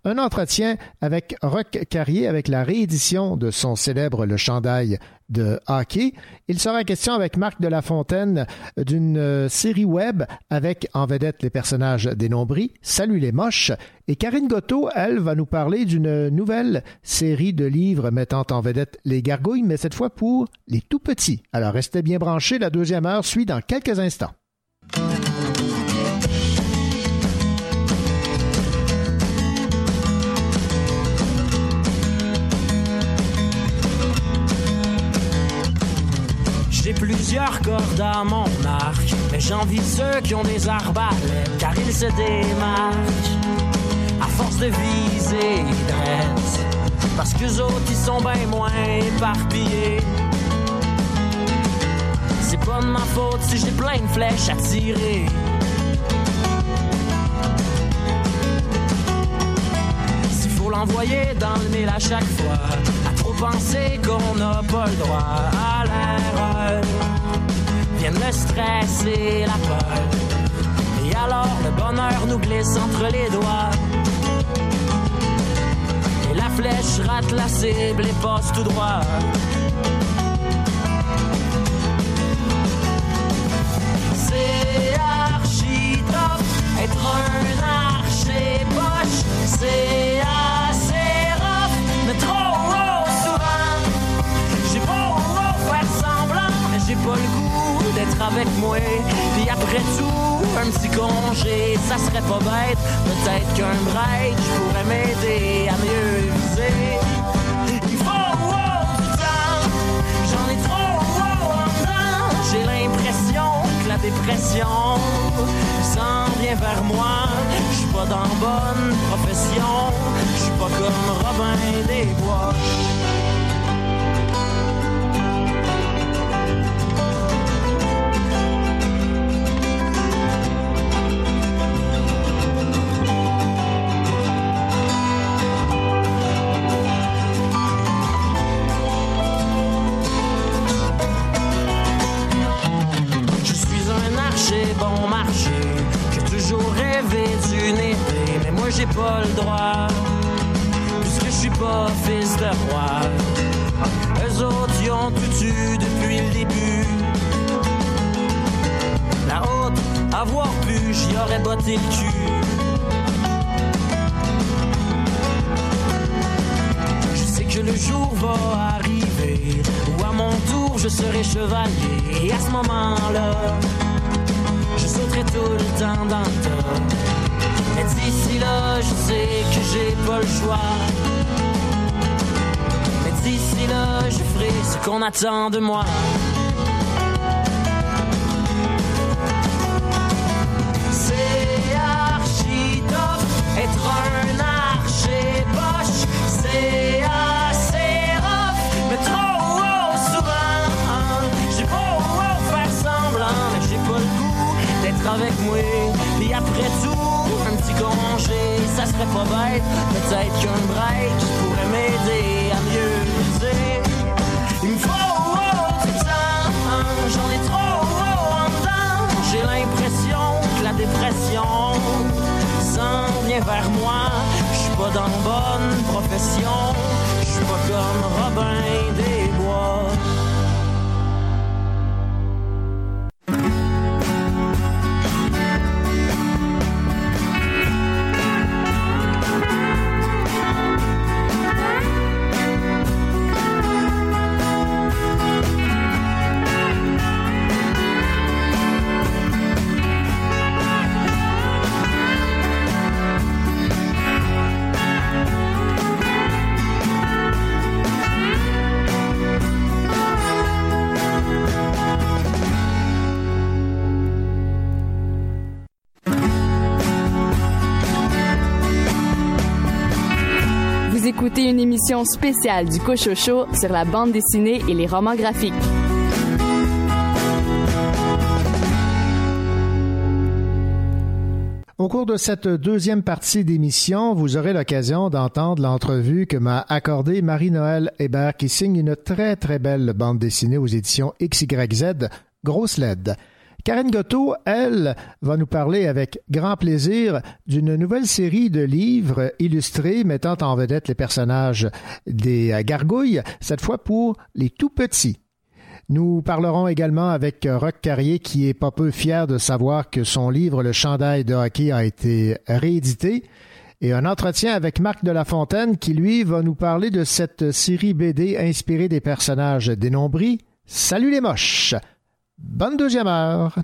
un entretien avec Roch Carrier avec la réédition de son célèbre Le Chandail de hockey. Il sera question avec Marc de la Fontaine d'une euh, série web avec en vedette les personnages des nombris, Salut les moches. Et Karine Gotto, elle, va nous parler d'une nouvelle série de livres mettant en vedette les gargouilles, mais cette fois pour les tout petits. Alors restez bien branchés, la deuxième heure suit dans quelques instants. Plusieurs cordes à mon arc, mais j'envie ceux qui ont des arbalètes, car ils se démarquent à force de viser dresse. Parce que autres, ils sont bien moins éparpillés. C'est pas de ma faute si j'ai plein de flèches à tirer. S'il faut l'envoyer dans le mille à chaque fois, penser qu'on n'a pas le droit à l'erreur, viennent le stress et la peur. Et alors le bonheur nous glisse entre les doigts. Et la flèche rate la cible et passe tout droit. C'est archi top être un archer poche. C'est assez rough, mais trop pas le goût d'être avec moi. Puis après tout, un petit congé, ça serait pas bête. Peut-être qu'un break pourrait m'aider à mieux viser. Il faut oh, du temps, j'en ai trop oh, en dedans. J'ai l'impression que la dépression s'en vient vers moi. Je suis pas dans bonne profession, je suis pas comme Robin des Bois. J'ai pas le droit. Puisque je suis pas fils de roi. Eux autres, ils ont tout eu depuis le début. La haute, avoir pu, j'y aurais botté le cul. Je sais que le jour va arriver où à mon tour je serai chevalier. Et à ce moment-là, je sauterai tout le temps dans le tas. Mais d'ici là, je sais que j'ai pas le choix. Mais d'ici là, je ferai ce qu'on attend de moi. Pas. Peut-être qu'un break pourrait m'aider à mieux viser. Il me faut du temps, j'en ai trop en dedans. J'ai l'impression que la dépression s'en vient vers moi. en bonne profession. Je suis pas comme Robin des spéciale du Cochocho sur la bande dessinée et les romans graphiques. Au cours de cette deuxième partie d'émission, vous aurez l'occasion d'entendre l'entrevue que m'a accordée Marie-Noël Hébert qui signe une très très belle bande dessinée aux éditions XYZ, Grosse LED. Karen Gotto, elle, va nous parler avec grand plaisir d'une nouvelle série de livres illustrés mettant en vedette les personnages des gargouilles, cette fois pour les tout petits. Nous parlerons également avec Roch Carrier qui est pas peu fier de savoir que son livre Le chandail de hockey a été réédité et un entretien avec Marc de la Fontaine qui lui va nous parler de cette série BD inspirée des personnages dénombrés. Salut les moches. Bonne deuxième heure.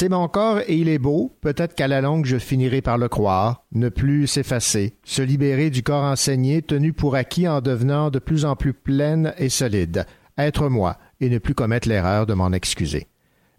C'est mon corps et il est beau. Peut-être qu'à la longue, je finirai par le croire, ne plus s'effacer, se libérer du corps enseigné, tenu pour acquis en devenant de plus en plus pleine et solide. Être moi et ne plus commettre l'erreur de m'en excuser.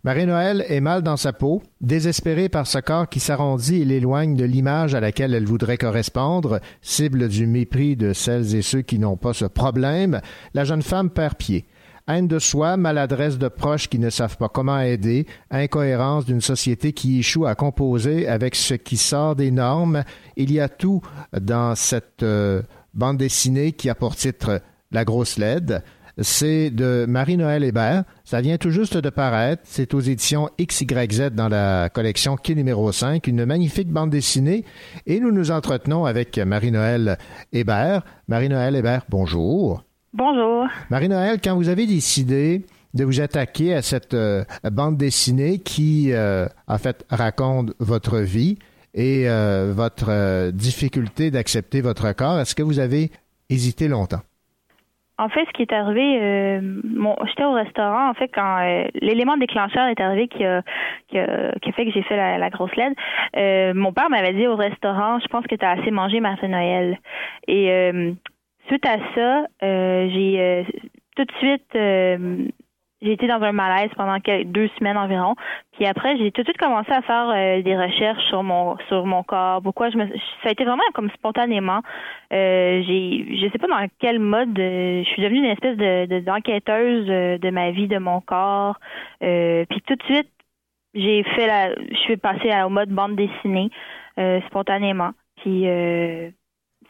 Marie-Noël est mal dans sa peau, désespérée par ce corps qui s'arrondit et l'éloigne de l'image à laquelle elle voudrait correspondre, cible du mépris de celles et ceux qui n'ont pas ce problème. La jeune femme perd pied. Haine de soi, maladresse de proches qui ne savent pas comment aider, incohérence d'une société qui échoue à composer avec ce qui sort des normes. Il y a tout dans cette euh, bande dessinée qui a pour titre La grosse LED. C'est de Marie-Noël Hébert. Ça vient tout juste de paraître. C'est aux éditions XYZ dans la collection Quai numéro 5. Une magnifique bande dessinée. Et nous nous entretenons avec Marie-Noël Hébert. Marie-Noël Hébert, bonjour. Bonjour. Marie-Noël, quand vous avez décidé de vous attaquer à cette euh, bande dessinée qui, euh, en fait, raconte votre vie et euh, votre euh, difficulté d'accepter votre corps, est-ce que vous avez hésité longtemps? En fait, ce qui est arrivé, euh, j'étais au restaurant, en fait, quand euh, l'élément déclencheur est arrivé qui a, qui a, qui a fait que j'ai fait la, la grosse LED, euh, mon père m'avait dit au restaurant, je pense que tu as assez mangé Martin-Noël. Et euh, suite à ça, euh, j'ai euh, tout de suite... euh, j'ai été dans un malaise pendant quelques, deux semaines environ. Puis après, j'ai tout de suite commencé à faire des recherches sur mon sur mon corps. Pourquoi je me ça a été vraiment comme spontanément. Euh, j'ai je sais pas dans quel mode je suis devenue une espèce de de- d'enquêteuse de ma vie, de mon corps. Puis tout de suite, j'ai fait la je suis passée au mode bande dessinée spontanément. Puis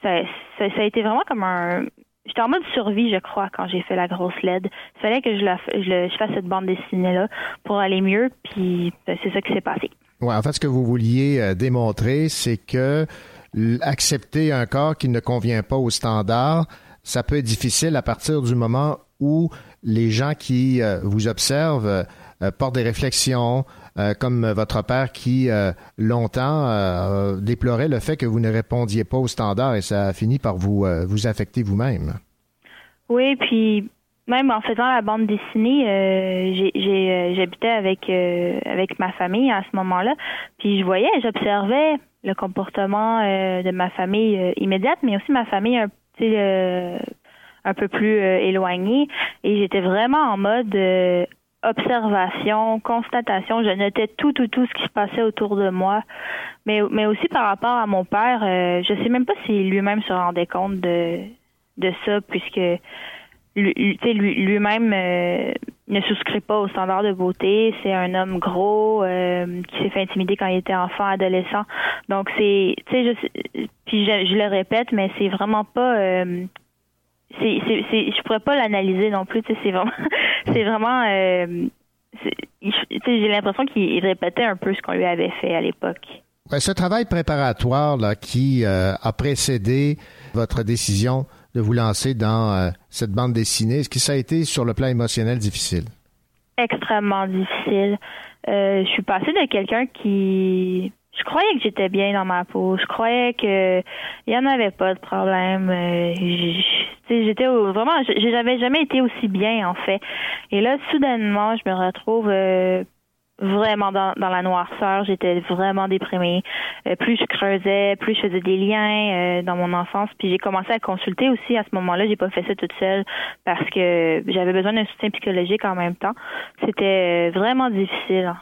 ça, ça, a été vraiment comme un J'étais en mode survie, je crois, quand j'ai fait la grosse LED. Il fallait que je, la, je, fasse cette bande dessinée-là pour aller mieux, puis ben, c'est ça qui s'est passé. Ouais, en fait, ce que vous vouliez euh, démontrer, c'est que accepter un corps qui ne convient pas aux standards, ça peut être difficile à partir du moment où les gens qui euh, vous observent euh, portent des réflexions, euh, comme votre père qui euh, longtemps euh, déplorait le fait que vous ne répondiez pas aux standards et ça a fini par vous vous affecter vous-même. Oui, puis même en faisant la bande dessinée, j'habitais avec avec ma famille à ce moment-là, puis je voyais, j'observais le comportement de ma famille immédiate, mais aussi ma famille un petit un peu plus éloignée, et j'étais vraiment en mode observation, constatation. Je notais tout, tout, tout ce qui se passait autour de moi, mais mais aussi par rapport à mon père, euh, je sais même pas si lui-même se rendait compte de de ça, puisque lui-même euh, ne souscrit pas aux standards de beauté. C'est un homme gros euh, qui s'est fait intimider quand il était enfant, adolescent. Donc c'est, tu sais, je, puis je, je le répète, mais c'est vraiment pas. euh, c'est, c'est, c'est, je pourrais pas l'analyser non plus. Tu sais, c'est vraiment, c'est vraiment. euh, j'ai l'impression qu'il répétait un peu ce qu'on lui avait fait à l'époque. Ouais, ce travail préparatoire là, qui euh, a précédé votre décision de vous lancer dans euh, cette bande dessinée, est-ce que ça a été sur le plan émotionnel difficile? extrêmement difficile. Euh, je suis passée de quelqu'un qui je croyais que j'étais bien dans ma peau. Je croyais que il y en avait pas de problème. Euh, j'étais vraiment j'avais jamais été aussi bien en fait. Et là soudainement, je me retrouve euh, vraiment dans, dans la noirceur. J'étais vraiment déprimée. Euh, plus je creusais, plus je faisais des liens dans mon enfance. Puis j'ai commencé à consulter aussi à ce moment-là. J'ai pas fait ça toute seule parce que j'avais besoin d'un soutien psychologique en même temps. C'était vraiment difficile.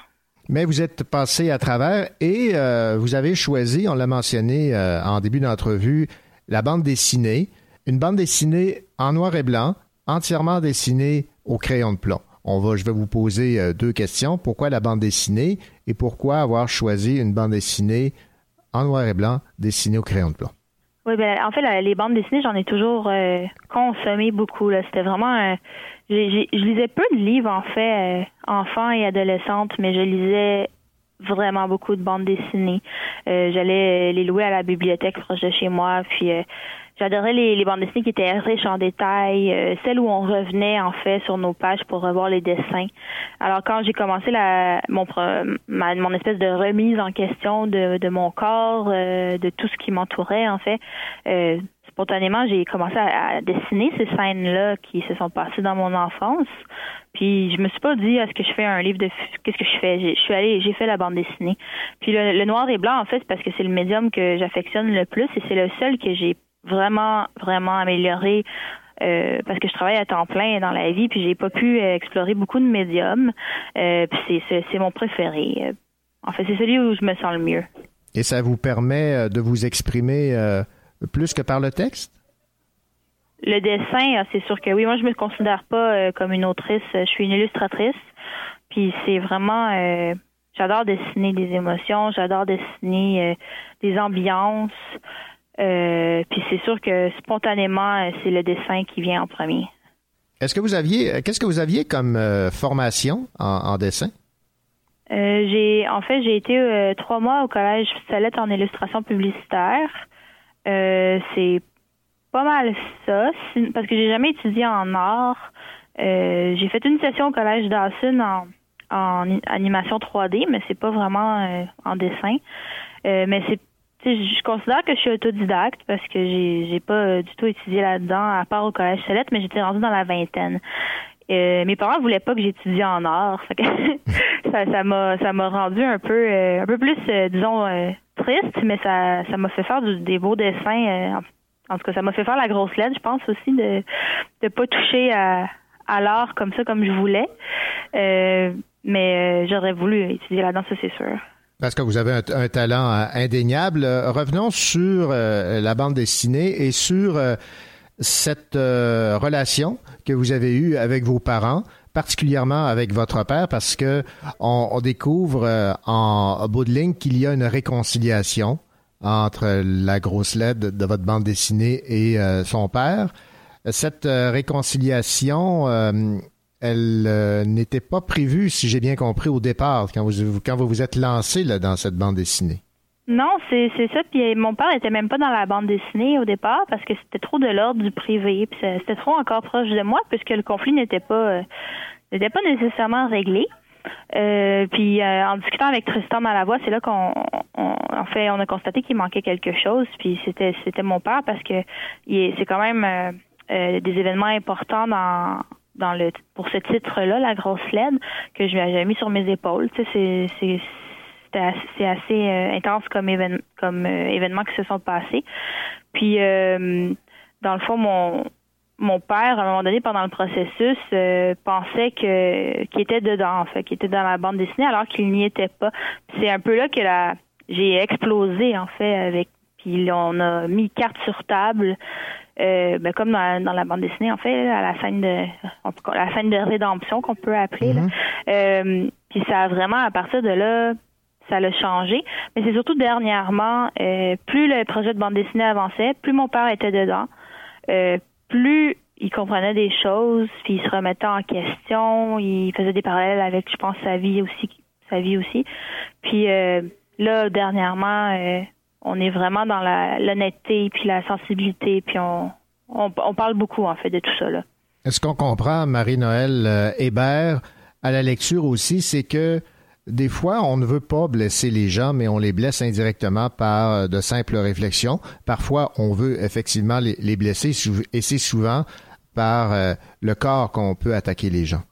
Mais vous êtes passé à travers et euh, vous avez choisi, on l'a mentionné euh, en début d'entrevue, la bande dessinée. Une bande dessinée en noir et blanc, entièrement dessinée au crayon de plomb. On va, je vais vous poser euh, deux questions. Pourquoi la bande dessinée et pourquoi avoir choisi une bande dessinée en noir et blanc dessinée au crayon de plomb? Oui, ben en fait, les bandes dessinées, j'en ai toujours consommé beaucoup. C'était vraiment. Un- j'ai- j'ai- je lisais peu de livres en fait, euh, enfants et adolescentes, mais je lisais vraiment beaucoup de bandes dessinées. Euh, J'allais les louer à la bibliothèque proche de chez moi, puis euh, j'adorais les, les bandes dessinées qui étaient riches en détails, euh, celles où on revenait en fait sur nos pages pour revoir les dessins. Alors quand j'ai commencé la mon ma, mon espèce de remise en question de, de mon corps, euh, de tout ce qui m'entourait en fait, euh, spontanément j'ai commencé à, dessiner ces scènes là qui se sont passées dans mon enfance. Puis je me suis pas dit est-ce que je fais un livre de qu'est-ce que je fais? Je suis allée j'ai fait la bande dessinée. Puis le, noir et blanc en fait parce que c'est le médium que j'affectionne le plus et c'est le seul que j'ai vraiment vraiment amélioré euh, parce que je travaille à temps plein dans la vie, puis j'ai pas pu euh, explorer beaucoup de médiums. Euh, puis c'est- mon préféré. En fait, c'est celui où je me sens le mieux. Et ça vous permet de vous exprimer plus que par le texte? Le dessin, euh, c'est sûr que oui. Moi, je me considère pas euh, comme une autrice. Je suis une illustratrice. Puis c'est vraiment, euh, j'adore dessiner des émotions. J'adore dessiner euh, des ambiances. Euh, puis c'est sûr que spontanément, c'est le dessin qui vient en premier. Est-ce que vous aviez, qu'est-ce que vous aviez comme formation en, en dessin? J'ai en fait j'ai été trois mois au collège Salette en illustration publicitaire. Euh, c'est pas mal ça, parce que j'ai jamais étudié en art. Euh, j'ai fait une session au collège Dawson en, en animation 3D, mais c'est pas vraiment euh, en dessin. Mais c'est je considère que je suis autodidacte parce que j'ai j'ai pas du tout étudié là-dedans à part au collège Salette, mais j'étais rendue dans la vingtaine. Mes parents voulaient pas que j'étudie en art. Ça m'a ça m'a rendu un peu un peu plus euh, disons mais ça ça m'a fait faire du- des beaux dessins. euh, en, tout cas, ça m'a fait faire la grosse lettre, je pense aussi de de pas toucher à l'art comme ça comme je voulais. Euh, mais euh, j'aurais voulu étudier là-dedans, ça c'est sûr. Parce que vous avez un, talent indéniable. Revenons sur la bande dessinée et sur cette relation que vous avez eue avec vos parents, particulièrement avec votre père, parce que on, découvre euh, en bout de ligne qu'il y a une réconciliation entre la grosse LED de votre bande dessinée et euh, son père. Cette euh, réconciliation, euh, elle n'était pas prévue, si j'ai bien compris, au départ, quand vous quand vous, vous êtes lancé là, dans cette bande dessinée. Non, c'est c'est ça. Puis mon père était même pas dans la bande dessinée au départ parce que c'était trop de l'ordre du privé. Puis c'était trop encore proche de moi puisque le conflit n'était pas euh, n'était pas nécessairement réglé. Euh, puis euh, en discutant avec Tristan Malavoie, c'est là qu'on on- en fait on a constaté qu'il manquait quelque chose. Puis c'était c'était mon père parce que c'est quand même des événements importants dans dans le pour ce titre-là, la grosse LED, que je lui avais mis sur mes épaules. Tu sais, c'est c'est assez euh, intense comme, évén- comme euh, événements qui se sont passés. Puis, euh, dans le fond, mon, mon père, à un moment donné, pendant le processus, euh, pensait que qu'il était dedans, en fait, qu'il était dans la bande dessinée, alors qu'il n'y était pas. C'est un peu là que la, j'ai explosé, en fait, avec. Puis on a mis carte sur table. Euh, ben, comme dans, dans la bande dessinée, en fait, à la scène de en tout cas, la scène de rédemption qu'on peut appeler. là. Euh, puis ça a vraiment, à partir de là, ça l'a changé. Mais c'est surtout dernièrement, euh, plus le projet de bande dessinée avançait, plus mon père était dedans, euh, plus il comprenait des choses, puis il se remettait en question, il faisait des parallèles avec, je pense, sa vie aussi, sa vie aussi. Puis euh, là, dernièrement, on est vraiment dans l'honnêteté, puis la sensibilité, puis on, on, parle beaucoup en fait de tout ça. Est-ce qu'on comprend, Marie-Noël Hébert, à la lecture aussi, c'est que des fois, on ne veut pas blesser les gens, mais on les blesse indirectement par euh, de simples réflexions. Parfois, on veut effectivement les, les blesser, et c'est souvent par euh, le corps qu'on peut attaquer les gens.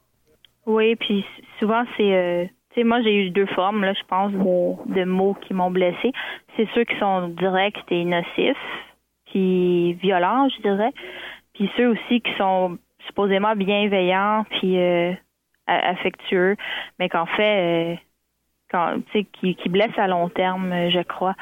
Oui, puis souvent c'est euh, tu sais moi j'ai eu deux formes là, je pense de, mots qui m'ont blessé. C'est ceux qui sont directs et nocifs, puis violents, je dirais. Puis ceux aussi qui sont supposément bienveillants puis euh, affectueux, mais qu'en fait euh, quand qui, qui blessent à long terme, euh, je crois.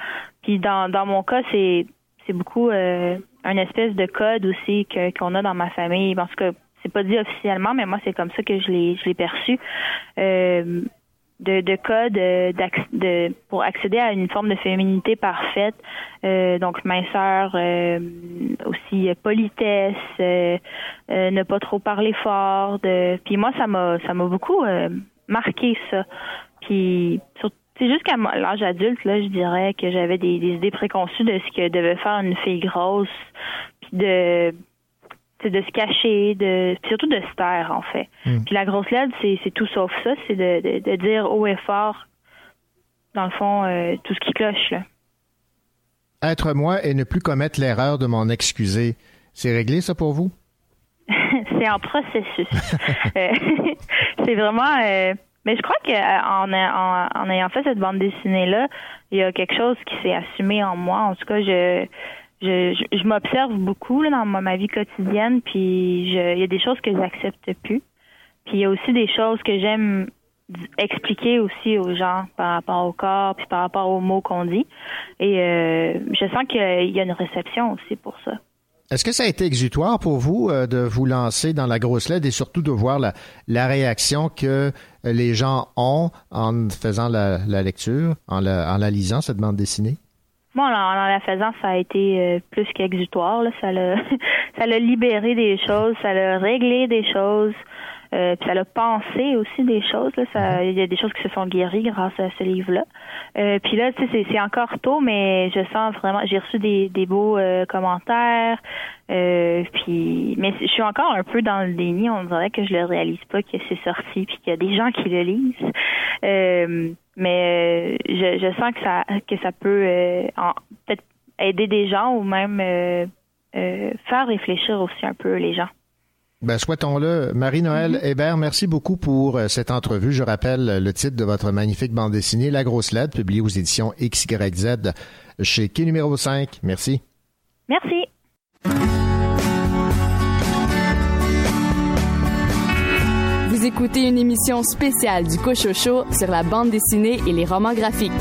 Puis dans dans mon cas, c'est c'est beaucoup euh, un espèce de code aussi que qu'on a dans ma famille. En tout cas, c'est pas dit officiellement, mais moi c'est comme ça que je l'ai je l'ai perçu. Euh, de, de code euh, de, pour accéder à une forme de féminité parfaite, euh, donc minceur, euh, aussi euh, politesse, euh, ne pas trop parler fort. De, puis moi ça m'a ça m'a beaucoup marqué ça. Puis c'est jusqu'à l'âge adulte là, je dirais que j'avais des, des idées préconçues de ce que devait faire une fille grosse, puis de c'est de se cacher, de puis surtout de se taire en fait. Puis la grosse lettre, c'est c'est tout sauf ça, c'est de, de, de dire haut et fort, dans le fond, euh, tout ce qui cloche là. Être moi et ne plus commettre l'erreur de m'en excuser, c'est réglé ça pour vous? c'est en processus. Euh, c'est vraiment. euh, mais je crois que euh, en, en, en ayant fait cette bande dessinée là, il y a quelque chose qui s'est assumé en moi. En tout cas, je je, je, m'observe beaucoup là, dans ma, vie quotidienne, puis je- il y a des choses que j'accepte plus. Puis il y a aussi des choses que j'aime expliquer aussi aux gens par rapport au corps, puis par rapport aux mots qu'on dit. Et euh, je sens qu'il y a une réception aussi pour ça. Est-ce que ça a été exutoire pour vous euh, de vous lancer dans la grosse LED et surtout de voir la, la réaction que les gens ont en faisant la, la lecture, en la, en la lisant, cette bande dessinée? Bon, en, la faisant, ça a été euh, plus qu'exutoire. Ça l'a, ça l'a libéré des choses, ça l'a réglé des choses, euh, puis ça l'a pensé aussi des choses. Là. Ça, il y a des choses qui se sont guéries grâce à ce livre-là. Euh, puis là, tu sais, c'est, encore tôt, mais je sens vraiment. J'ai reçu des, des beaux euh, commentaires. Euh, puis, mais je suis encore un peu dans le déni. On dirait que je le réalise pas que c'est sorti, puis qu'il y a des gens qui le lisent. Euh, mais euh, je, je sens que ça que ça peut euh, peut-être aider des gens ou même euh, euh, faire réfléchir aussi un peu les gens. Ben, souhaitons-le. Marie-Noël Hébert, merci beaucoup pour euh, cette entrevue. Je rappelle euh, le titre de votre magnifique bande dessinée, La Grosse LED, publiée aux éditions XYZ chez Quai numéro 5. Merci. Merci. Vous écoutez une émission spéciale du Cochocho sur la bande dessinée et les romans graphiques.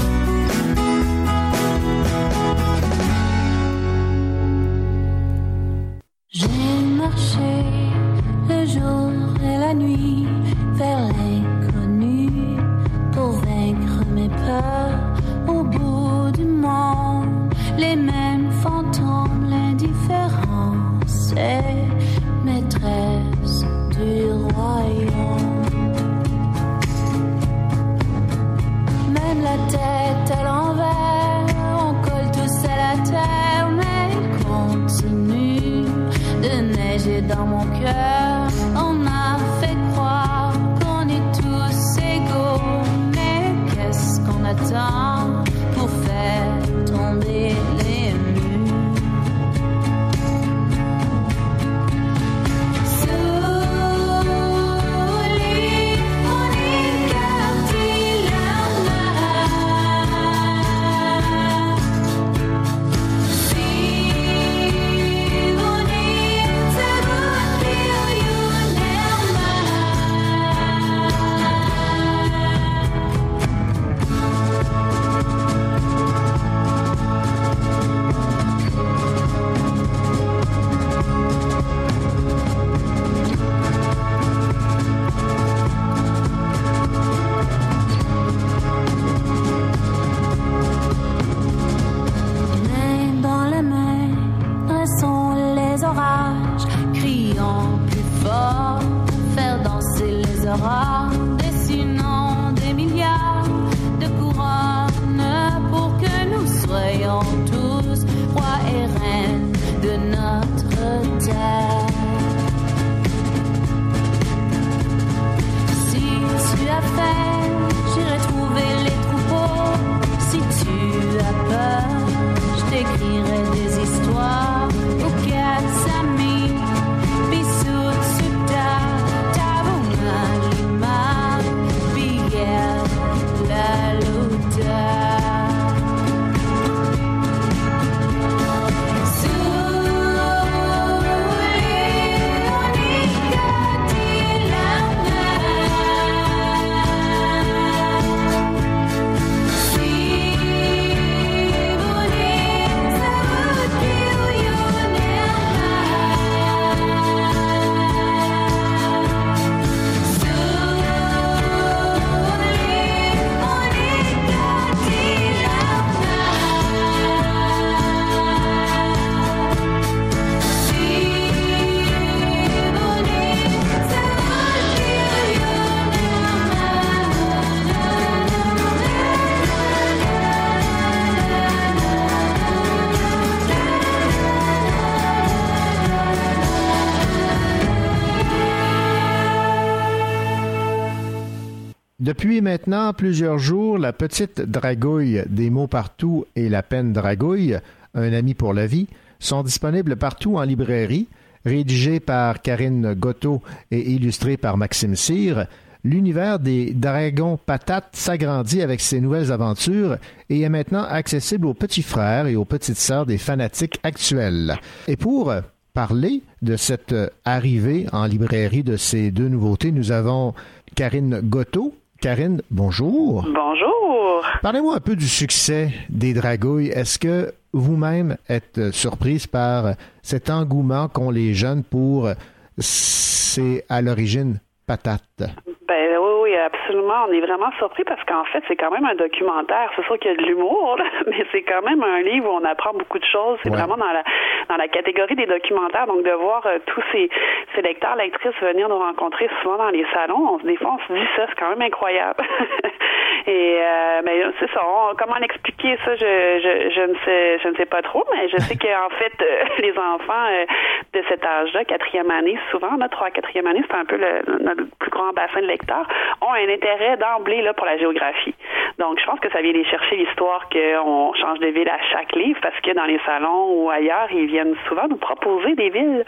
Depuis maintenant plusieurs jours, la petite dragouille des mots partout et la peine dragouille, un ami pour la vie, sont disponibles partout en librairie, rédigés par Karine Gotto et illustrés par Maxime Cyr. l'univers des dragons patates s'agrandit avec ses nouvelles aventures et est maintenant accessible aux petits frères et aux petites sœurs des fanatiques actuels. Et pour parler de cette arrivée en librairie de ces deux nouveautés, nous avons Karine Gotto. Karine, bonjour. Bonjour. Parlez-moi un peu du succès des Dragouilles. Est-ce que vous-même êtes surprise par cet engouement qu'ont les jeunes pour c'est à l'origine patate? Absolument. On est vraiment surpris parce qu'en fait, c'est quand même un documentaire. C'est sûr qu'il y a de l'humour, mais c'est quand même un livre où on apprend beaucoup de choses. C'est Ouais. vraiment dans la dans la catégorie des documentaires. Donc de voir euh, tous ces, ces lecteurs, lectrices venir nous rencontrer souvent dans les salons, on, des fois on se dit ça, c'est quand même incroyable. Et euh, ben, c'est ça. on- comment l'expliquer ça, je, je, je ne sais je ne sais pas trop, mais je sais qu'en fait euh, les enfants euh, de cet âge-là, quatrième année, souvent, là, trois, quatrième année, c'est un peu le, notre plus grand bassin de lecteurs, ont un intérêt d'emblée là pour la géographie. Donc, je pense que ça vient les chercher l'histoire qu'on change de ville à chaque livre, parce que dans les salons ou ailleurs, ils viennent souvent nous proposer des villes.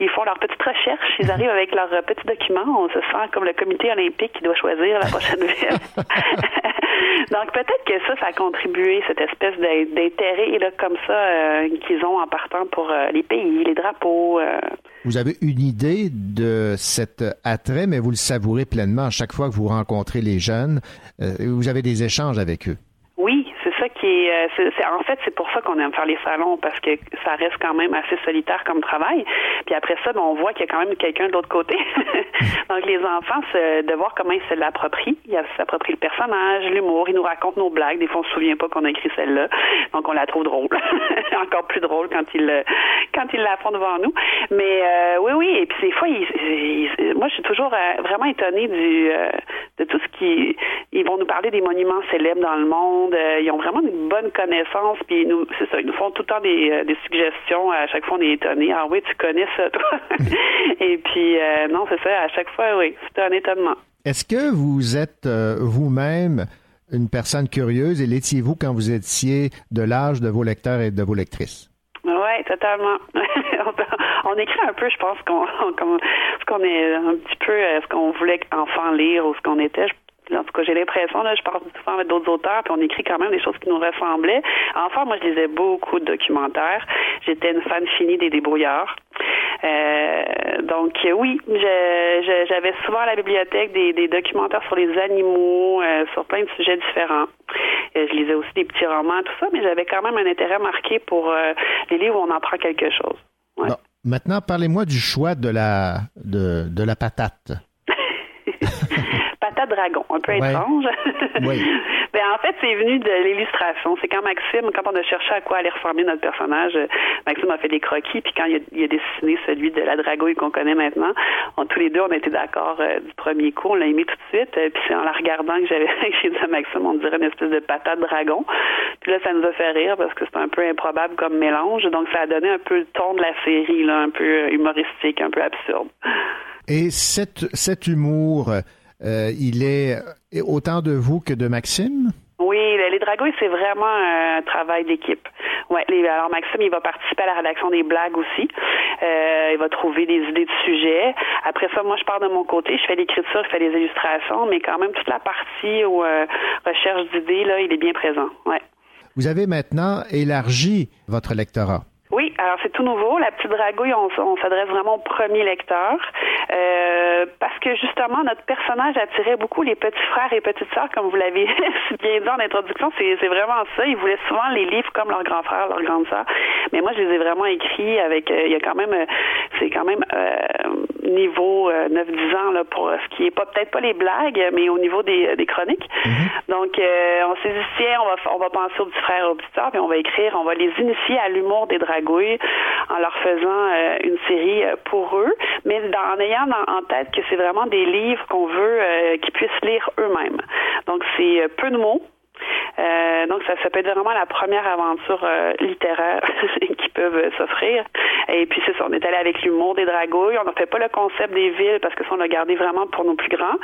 Ils font leurs petites recherches, ils arrivent avec leurs euh, petits documents. On se sent comme le comité olympique qui doit choisir la prochaine ville. Donc, peut-être que ça, ça a contribué, cette espèce d'in- d'intérêt comme ça euh, qu'ils ont en partant pour euh, les pays, les drapeaux. Vous avez une idée de cet attrait, mais vous le savourez pleinement à chaque fois que vous rencontrez les jeunes. Euh, vous avez des échanges avec eux. Oui, c'est ça qui est, euh, en fait, c'est pour ça qu'on aime faire les salons parce que ça reste quand même assez solitaire comme travail. Puis après ça, ben, on voit qu'il y a quand même quelqu'un de l'autre côté. Donc les enfants, c'est de voir comment ils se l'approprient. Ils s'approprient le personnage, l'humour. Ils nous racontent nos blagues. Des fois, on se souvient pas qu'on a écrit celle-là, donc on la trouve drôle. Encore plus drôle quand ils quand la font devant nous. Mais euh, oui, oui. Et puis des fois, moi, je suis toujours euh, vraiment étonnée de tout ce qui ils vont nous parler des monuments célèbres dans le monde. Ils ont vraiment une bonne connaissance. Puis ils nous, c'est ça, ils nous font tout le temps des, euh, des suggestions. À chaque fois, on est étonné. Ah oui, tu connais ça, toi. Et puis euh, non, c'est ça. À chaque fois, oui, c'est un étonnement. Est-ce que vous êtes euh, vous-même une personne curieuse et l'étiez-vous quand vous étiez de l'âge de vos lecteurs et de vos lectrices? Oui, totalement. on écrit un peu, je pense, qu'on, qu'on- ce qu'on est un petit peu ce qu'on voulait enfant lire ou ce qu'on était. En tout cas, j'ai l'impression, là, je parle souvent avec d'autres auteurs, puis on écrit quand même des choses qui nous ressemblaient. Enfant, moi, je lisais beaucoup de documentaires. J'étais une fan finie des débrouillards. Euh, donc oui, j'avais souvent à la bibliothèque des, des documentaires sur les animaux, euh, sur plein de sujets différents. Euh, je lisais aussi des petits romans, tout ça, mais j'avais quand même un intérêt marqué pour les livres où on apprend quelque chose. Bon, maintenant, parlez-moi du choix de la, de, de la patate. Dragon, un peu Ouais. étrange. Oui. ben, en fait, c'est venu de l'illustration. C'est quand Maxime, quand on a cherché à quoi allait ressembler notre personnage, euh, Maxime a fait des croquis, puis quand il a, il a dessiné celui de la dragouille qu'on connaît maintenant, on, tous les deux, on été d'accord euh, du premier coup, on l'a aimé tout de suite, euh, puis c'est en la regardant que j'avais j'ai dit à Maxime, on dirait une espèce de patate dragon. Puis là, ça nous a fait rire parce que c'est un peu improbable comme mélange, donc ça a donné un peu le ton de la série, là, un peu humoristique, un peu absurde. Et cet, cet humour, euh, il est autant de vous que de Maxime? Oui, le- les dragouilles, c'est vraiment un travail d'équipe. Ouais, les- alors Maxime, il va participer à la rédaction des blagues aussi. Euh, il va trouver des idées de sujets. Après ça, moi, je pars de mon côté, je fais l'écriture, je fais les illustrations, mais quand même toute la partie où euh, recherche d'idées, là, il est bien présent. Ouais. Vous avez maintenant élargi votre lectorat. Alors c'est tout nouveau. La petite dragouille, on, s'adresse vraiment au premier lecteur euh, parce que justement notre personnage attirait beaucoup les petits frères et petites sœurs, comme vous l'avez bien dit en introduction. C'est, c'est vraiment ça. Ils voulaient souvent les livres comme leurs grands frères, leurs grandes sœurs. Mais moi, je les ai vraiment écrits avec. euh, il y a quand même, euh, c'est quand même euh, niveau euh, 9-10 ans là pour euh, ce qui est pas peut-être pas les blagues, mais au niveau des, des chroniques. Donc, euh, on s'est dit, tiens, on va, on va penser aux petits frères sœurs, puis on va écrire, on va les initier à l'humour des dragouilles en leur faisant euh, une série euh, pour eux, mais en ayant en, tête que c'est vraiment des livres qu'on veut euh, qu'ils puissent lire eux-mêmes. Donc, c'est euh, peu de mots. Euh, donc, ça, ça peut être vraiment la première aventure euh, littéraire qui peuvent euh, s'offrir. Et puis, c'est ça, on est allé avec l'humour des dragouilles. On n'a fait pas le concept des villes parce que ça, on l'a gardé vraiment pour nos plus grands.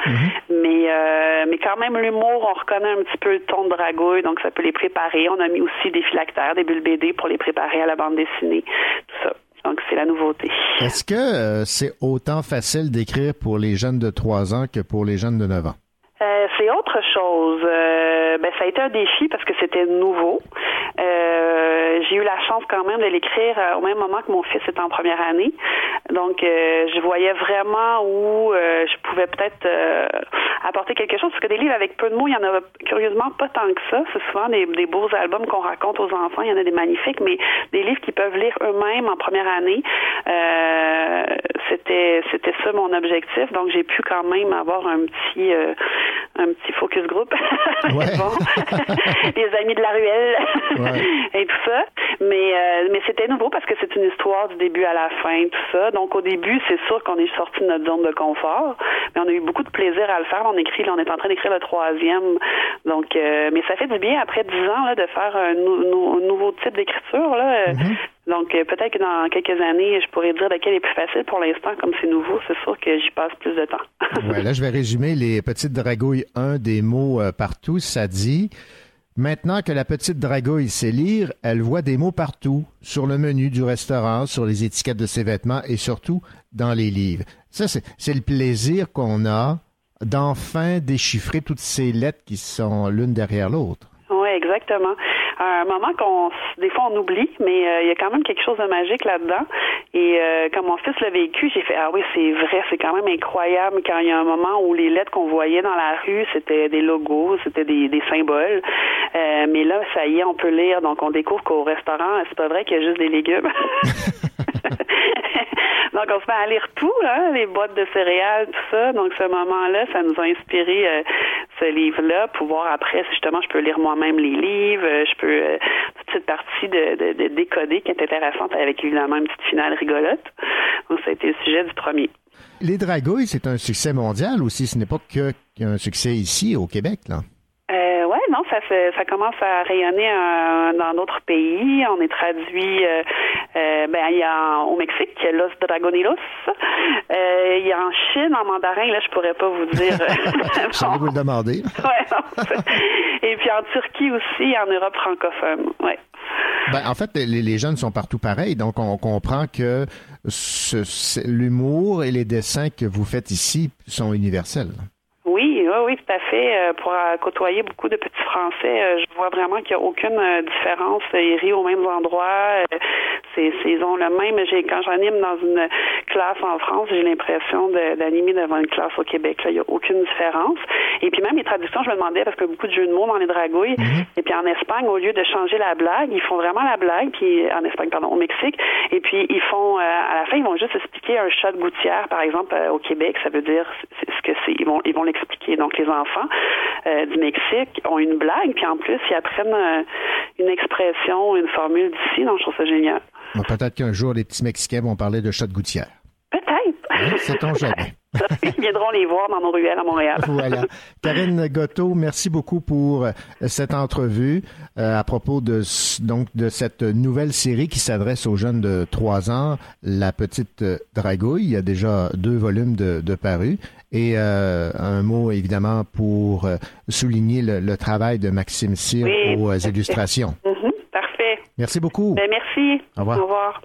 Mais, euh, mais quand même, l'humour, on reconnaît un petit peu le ton de dragouille, donc ça peut les préparer. On a mis aussi des phylactères, des bulles BD pour les préparer à la bande dessinée, tout ça. Donc, c'est la nouveauté. Est-ce que euh, c'est autant facile d'écrire pour les jeunes de 3 ans que pour les jeunes de 9 ans? Euh, c'est autre chose. Euh, ben, ça a été un défi parce que c'était nouveau. Euh, j'ai eu la chance quand même de l'écrire euh, au même moment que mon fils était en première année. Donc, euh, je voyais vraiment où euh, je pouvais peut-être apporter quelque chose. Parce que des livres avec peu de mots, il y en a curieusement pas tant que ça. C'est souvent des, des beaux albums qu'on raconte aux enfants. Il y en a des magnifiques, mais des livres qu'ils peuvent lire eux-mêmes en première année. C'était c'était ça mon objectif. Donc, j'ai pu quand même avoir un petit un petit focus group. Ouais. bon. les amis de la ruelle et tout ça. Mais euh, mais c'était nouveau parce que c'est une histoire du début à la fin, tout ça. Donc au début, c'est sûr qu'on est sorti de notre zone de confort, mais on a eu beaucoup de plaisir à le faire. On écrit, là, on est en train d'écrire le troisième. Donc, euh, mais ça fait du bien après dix ans là, de faire un, nou- nou- un nouveau type d'écriture là. Euh, Donc euh, peut-être que dans quelques années, je pourrais dire lequel est plus facile. Pour l'instant, comme c'est nouveau, c'est sûr que j'y passe plus de temps. Ouais, là, je vais résumer les petites dragouilles. Un des mots euh, partout, ça dit Maintenant que la petite dragouille sait lire, elle voit des mots partout, sur le menu du restaurant, sur les étiquettes de ses vêtements et surtout dans les livres. Ça, c'est le plaisir qu'on a d'enfin déchiffrer toutes ces lettres qui sont l'une derrière l'autre. Oui, exactement. Un moment qu'on, des fois, on oublie, mais euh, il y a quand même quelque chose de magique là-dedans. Et euh, quand mon fils l'a vécu, j'ai fait ah oui, c'est vrai, c'est quand même incroyable. Quand il y a un moment où les lettres qu'on voyait dans la rue, c'était des logos, c'était des, symboles. Euh, mais là, ça y est, on peut lire. Donc, on découvre qu'au restaurant, c'est pas vrai qu'il y a juste des légumes. Donc, on se met à lire tout, hein, les boîtes de céréales, tout ça. Donc, ce moment-là, ça nous a inspiré euh, ce livre-là. Pouvoir après, justement, je peux lire moi-même les livres. Je peux euh, toute cette partie de, de, de décoder qui est intéressante avec évidemment une petite finale rigolote. Donc, ça a été le sujet du premier. Les dragouilles, c'est un succès mondial aussi. Ce n'est pas qu'un succès ici au Québec, là. Euh, ouais, non, ça ça commence à rayonner euh, dans d'autres pays. On est traduit, euh, euh, ben il y a au Mexique, Los Dragonilos. Euh, il y a en Chine, en mandarin, là, je pourrais pas vous dire. J'allais vous le demander. ouais, non, Et puis en Turquie aussi, en Europe francophone. Ouais. Ben, en fait, les, les jeunes sont partout pareils, donc on comprend que l'humour et les dessins que vous faites ici sont universels. Oui, oui, tout à fait. Euh, pour euh, côtoyer beaucoup de petits Français, vois vraiment qu'il n'y a aucune euh, différence. Ils rient aux mêmes endroits. Euh, c'est, ils ont le même. J'ai, quand j'anime dans une classe en France, j'ai l'impression de- d'animer devant une classe au Québec. Là, il n'y a aucune différence. Et puis même les traductions, je me demandais parce que beaucoup de jeux de mots dans les dragouilles. Et puis en Espagne, au lieu de changer la blague, ils font vraiment la blague. Puis en Espagne, pardon, au Mexique. Et puis ils font euh, à la fin, ils vont juste expliquer un chat de gouttière, par exemple, euh, au Québec. Ça veut dire ce que c'est. Ils vont, ils vont l'expliquer. Donc les enfants euh, du Mexique ont une blague, puis en plus ils apprennent euh, une expression, une formule d'ici. Donc je trouve ça génial. Peut-être qu'un jour, les petits Mexicains vont parler de chat de gouttière. Peut-être. Hein, Sait-on jamais. Ils viendront les voir dans nos ruelles à Montréal. Voilà. Karine Gotto, merci beaucoup pour euh, cette entrevue euh, à propos de donc de cette nouvelle série qui s'adresse aux jeunes de 3 ans, La Petite Dragouille. Il y a déjà deux volumes de, de parus. Et euh, un mot, évidemment, pour euh, souligner le, le travail de Maxime Cyr Oui, aux euh, illustrations. Mhm, parfait. Merci beaucoup. Ben, merci. Au revoir. Au revoir.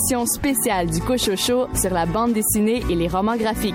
Émission spéciale du Cochocho sur la bande dessinée et les romans graphiques.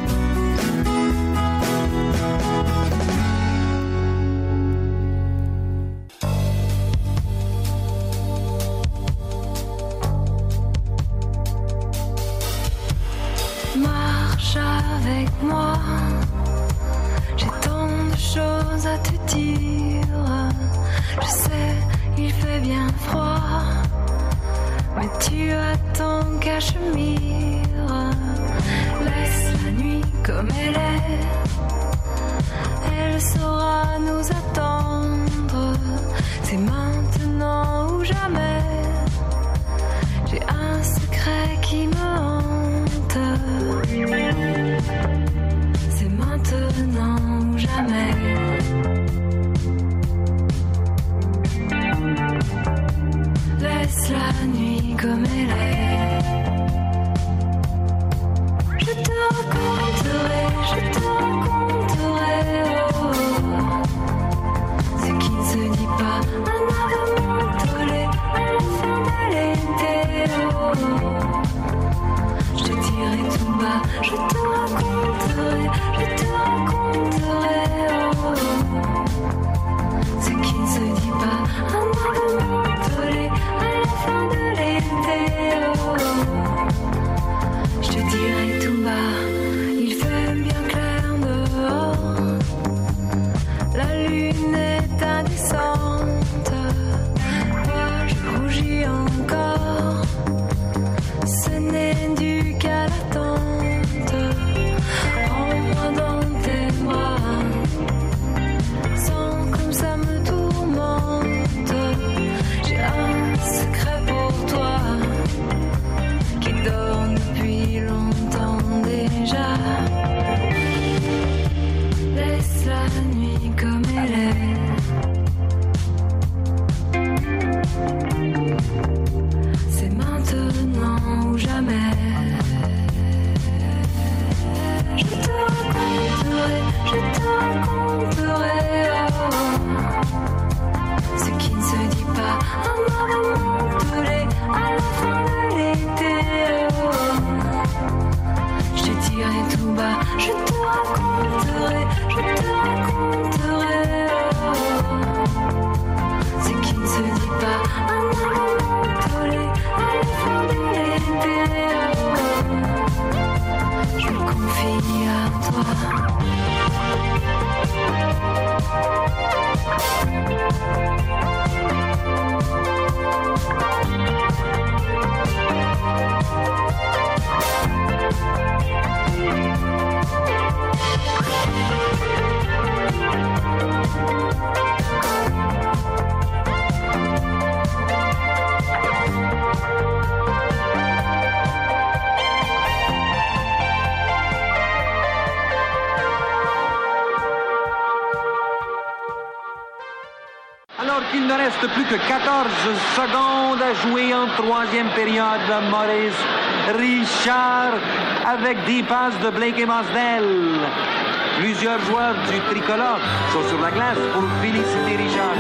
Avec des passes de Blake et Masdell. Plusieurs joueurs du tricolore sont sur la glace pour féliciter Richard.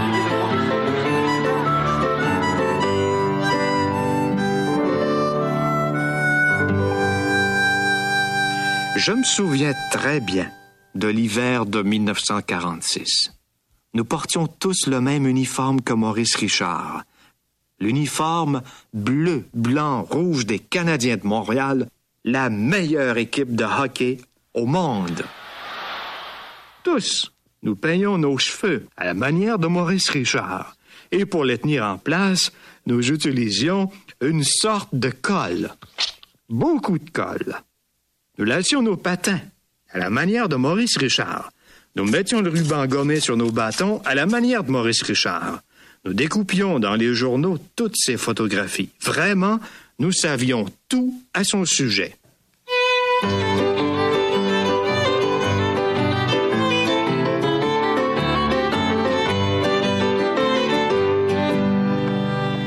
Je me souviens très bien de l'hiver de 1946. Nous portions tous le même uniforme que Maurice Richard. L'uniforme bleu, blanc, rouge des Canadiens de Montréal, la meilleure équipe de hockey au monde. Tous, nous peignons nos cheveux à la manière de Maurice Richard. Et pour les tenir en place, nous utilisions une sorte de colle. Beaucoup de colle. Nous laissions nos patins à la manière de Maurice Richard. Nous mettions le ruban gommé sur nos bâtons à la manière de Maurice Richard. Nous découpions dans les journaux toutes ces photographies. Vraiment, nous savions tout à son sujet.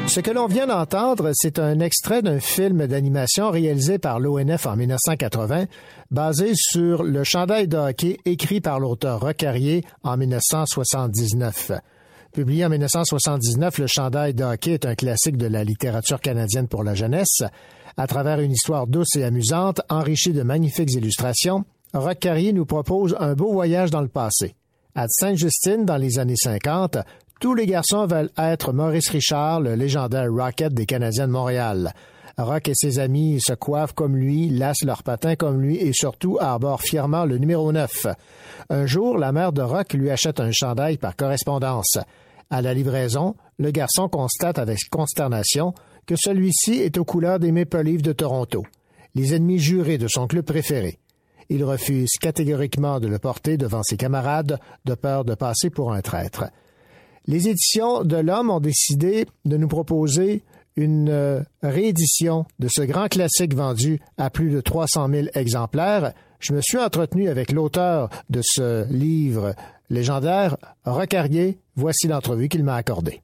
Ce que l'on vient d'entendre, c'est un extrait d'un film d'animation réalisé par l'ONF en 1980, basé sur le chandail de hockey écrit par l'auteur Recarrier en 1979. Publié en 1979, le chandail de hockey est un classique de la littérature canadienne pour la jeunesse. À travers une histoire douce et amusante, enrichie de magnifiques illustrations, Rock Carrier nous propose un beau voyage dans le passé. À Sainte-Justine, dans les années 50, tous les garçons veulent être Maurice Richard, le légendaire Rocket des Canadiens de Montréal. Rock et ses amis se coiffent comme lui, lassent leurs patins comme lui et surtout arborent fièrement le numéro 9. Un jour, la mère de Rock lui achète un chandail par correspondance. À la livraison, le garçon constate avec consternation que celui-ci est aux couleurs des Maple Leafs de Toronto, les ennemis jurés de son club préféré. Il refuse catégoriquement de le porter devant ses camarades de peur de passer pour un traître. Les éditions de l'Homme ont décidé de nous proposer une euh, réédition de ce grand classique vendu à plus de 300 000 exemplaires. Je me suis entretenu avec l'auteur de ce livre légendaire, Recarrier. Voici l'entrevue qu'il m'a accordée.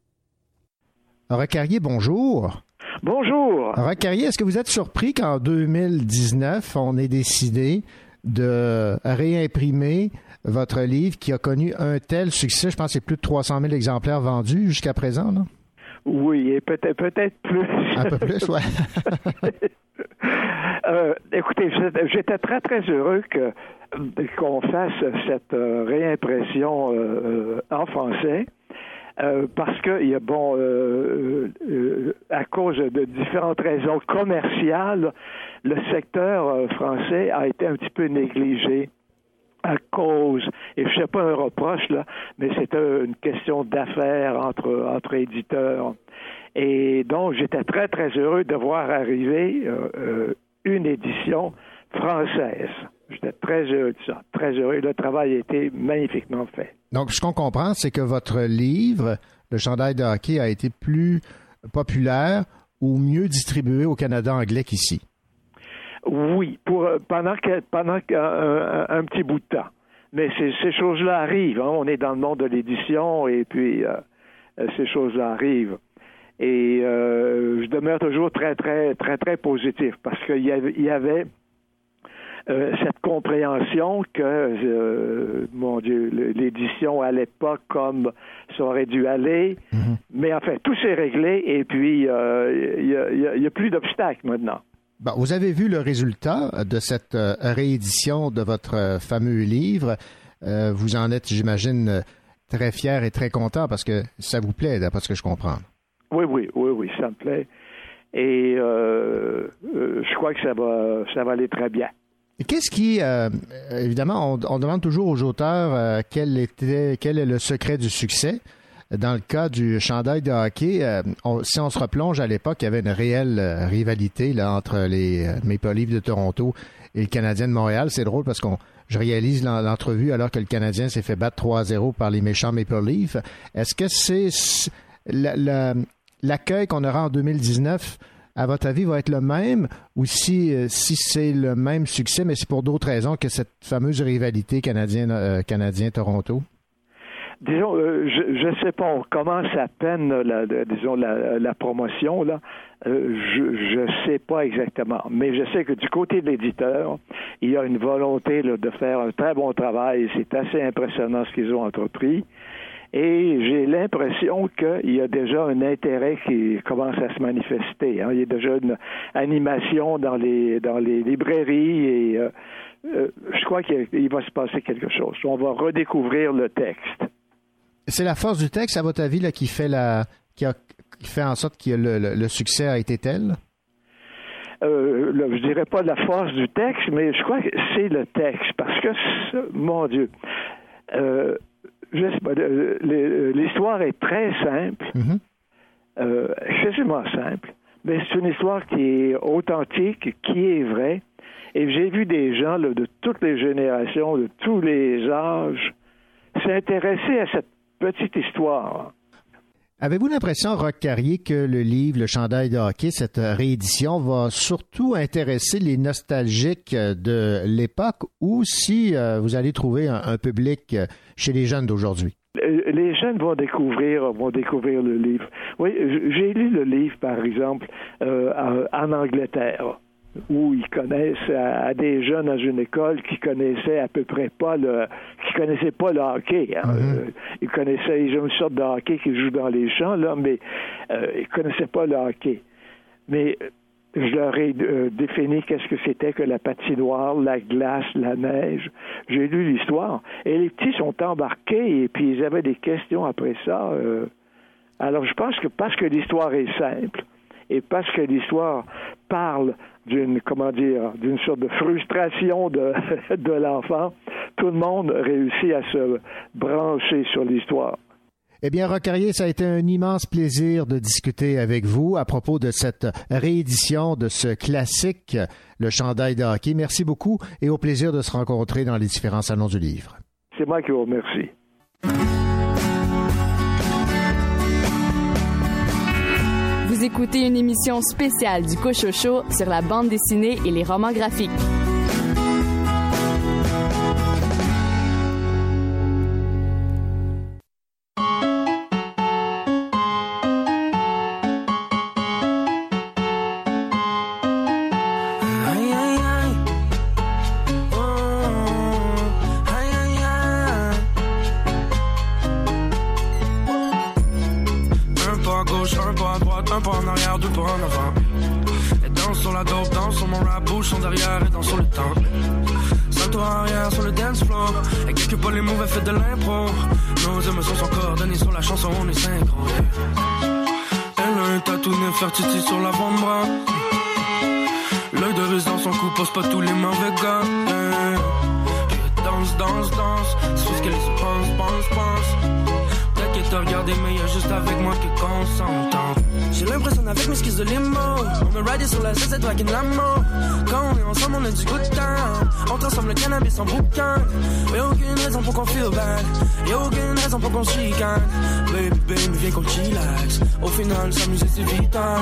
Recarrier, bonjour. Bonjour. Recarrier, est-ce que vous êtes surpris qu'en 2019, on ait décidé de réimprimer votre livre qui a connu un tel succès? Je pense que c'est plus de 300 000 exemplaires vendus jusqu'à présent. Là? Oui, et peut-être peut-être plus. Un peu plus, ouais. Euh, écoutez, j'étais- j'étais très très heureux que qu'on fasse cette euh, réimpression euh, euh, en français. euh, parce que il y a bon euh, euh, à cause de différentes raisons commerciales, le secteur français a été un petit peu négligé à cause, et je sais pas un reproche là, mais c'était une question d'affaires entre entre éditeurs. Et donc j'étais très très heureux de voir arriver une édition française. J'étais très heureux de ça, très heureux. Le travail a été magnifiquement fait. Donc, ce qu'on comprend, c'est que votre livre, Le chandail de hockey, a été plus populaire ou mieux distribué au Canada anglais qu'ici? Oui, pour euh, pendant pendant un, un petit bout de temps. Mais ces, choses-là arrivent. hein. On est dans le monde de l'édition et puis euh, euh, ces choses-là arrivent. Et euh, je demeure toujours très, très, très, très positif parce qu'il y avait, il y avait euh, cette compréhension que, euh, mon Dieu, l'édition allait pas comme ça aurait dû aller. Mais enfin, tout s'est réglé et puis euh, il y a- plus d'obstacles maintenant. Bon, vous avez vu le résultat de cette réédition de votre fameux livre. Vous en êtes, j'imagine, très fier et très content parce que ça vous plaît, d'après ce que je comprends. Oui, oui, oui, oui, ça me plaît. Et euh, euh, je crois que ça va, ça va aller très bien. Qu'est-ce qui, euh, évidemment, on, on demande toujours aux auteurs euh, quel était, quel est le secret du succès. Dans le cas du chandail de hockey, euh, si on se replonge à l'époque, il y avait une réelle euh, rivalité là, entre les euh, Maple Leafs de Toronto et le Canadien de Montréal. C'est drôle parce qu'on je réalise l'en- l'entrevue alors que le Canadien s'est fait battre 3-0 par les méchants Maple Leafs. Est-ce que c'est l'accueil qu'on aura en 2019 à votre avis, va être le même ou si, euh, si c'est le même succès, mais c'est pour d'autres raisons que cette fameuse rivalité euh, canadien-Toronto? Disons, euh, je ne sais pas, on commence à peine, la, disons, la, promotion, là. Je ne sais pas exactement. Mais je sais que du côté de l'éditeur, il y a une volonté de faire un très bon travail. C'est assez impressionnant ce qu'ils ont entrepris. Et j'ai l'impression qu'il y a déjà un intérêt qui commence à se manifester. hein. Il y a déjà une animation dans les dans les librairies et euh, euh, je crois qu'il il va se passer quelque chose. On va redécouvrir le texte. C'est la force du texte, à votre avis, là, qui fait la qui, a, qui fait en sorte que le, le- le succès a été tel? euh, le- je dirais pas la force du texte, mais je crois que c'est le texte. Parce que, mon Dieu, euh, je sais pas, le- le- l'histoire est très simple, euh, excessivement simple, mais c'est une histoire qui est authentique, qui est vraie. Et j'ai vu des gens là, de toutes les générations, de tous les âges, s'intéresser à cette petite histoire. Avez-vous l'impression, Rock Carrier, que le livre Le chandail de hockey, cette réédition, va surtout intéresser les nostalgiques de l'époque ou si euh, vous allez trouver un, public euh, chez les jeunes d'aujourd'hui? Euh, les jeunes vont découvrir vont découvrir le livre. Oui, j'ai lu le livre, par exemple, en Angleterre, où ils connaissent à, à des jeunes dans une école qui connaissaient à peu près pas le qui connaissaient pas le hockey. hein. Euh, ils connaissaient ils ont une sorte de hockey qui joue dans les champs, là, mais euh, ils connaissaient pas le hockey. Mais je leur ai euh, défini qu'est-ce que c'était que la patinoire, la glace, la neige. J'ai lu l'histoire. Et les petits sont embarqués et puis ils avaient des questions après ça. euh. Alors je pense que parce que l'histoire est simple et parce que l'histoire parle d'une comment dire d'une sorte de frustration de, de l'enfant, tout le monde réussit à se brancher sur l'histoire. Eh bien, Rocarrier, ça a été un immense plaisir de discuter avec vous à propos de cette réédition de ce classique, Le chandail de hockey. Merci beaucoup et au plaisir de se rencontrer dans les différents salons du livre. C'est moi qui vous remercie. Écoutez une émission spéciale du Cochocho sur la bande dessinée et les romans graphiques. Son derrière et sur le temps. Salto arrière sur le dance floor. Et quelque part les mauvais fait de l'impro. Nos émotions sont coordonnées sur la chanson, on est synchro. Elle a un tatou Nefertiti sur l'avant-bras. L'œil de russe dans son cou pose pas tous les mauvais gars. elle danse, danse, danse. C'est ce qu'elle se pense, pense, pense. Qu'elle te regardait, mais y'a juste avec moi que qu'on s'entend. J'ai l'impression avec mes skis de limo. On me ride sur la toi qui l'amour. Quand on est ensemble, on a du good time. On transforme le cannabis en boucan. Y'a aucune raison pour qu'on feel bad. Y'a aucune raison pour qu'on se chicane. Baby, baby, viens qu'on chillax. Au final, s'amuser c'est vital.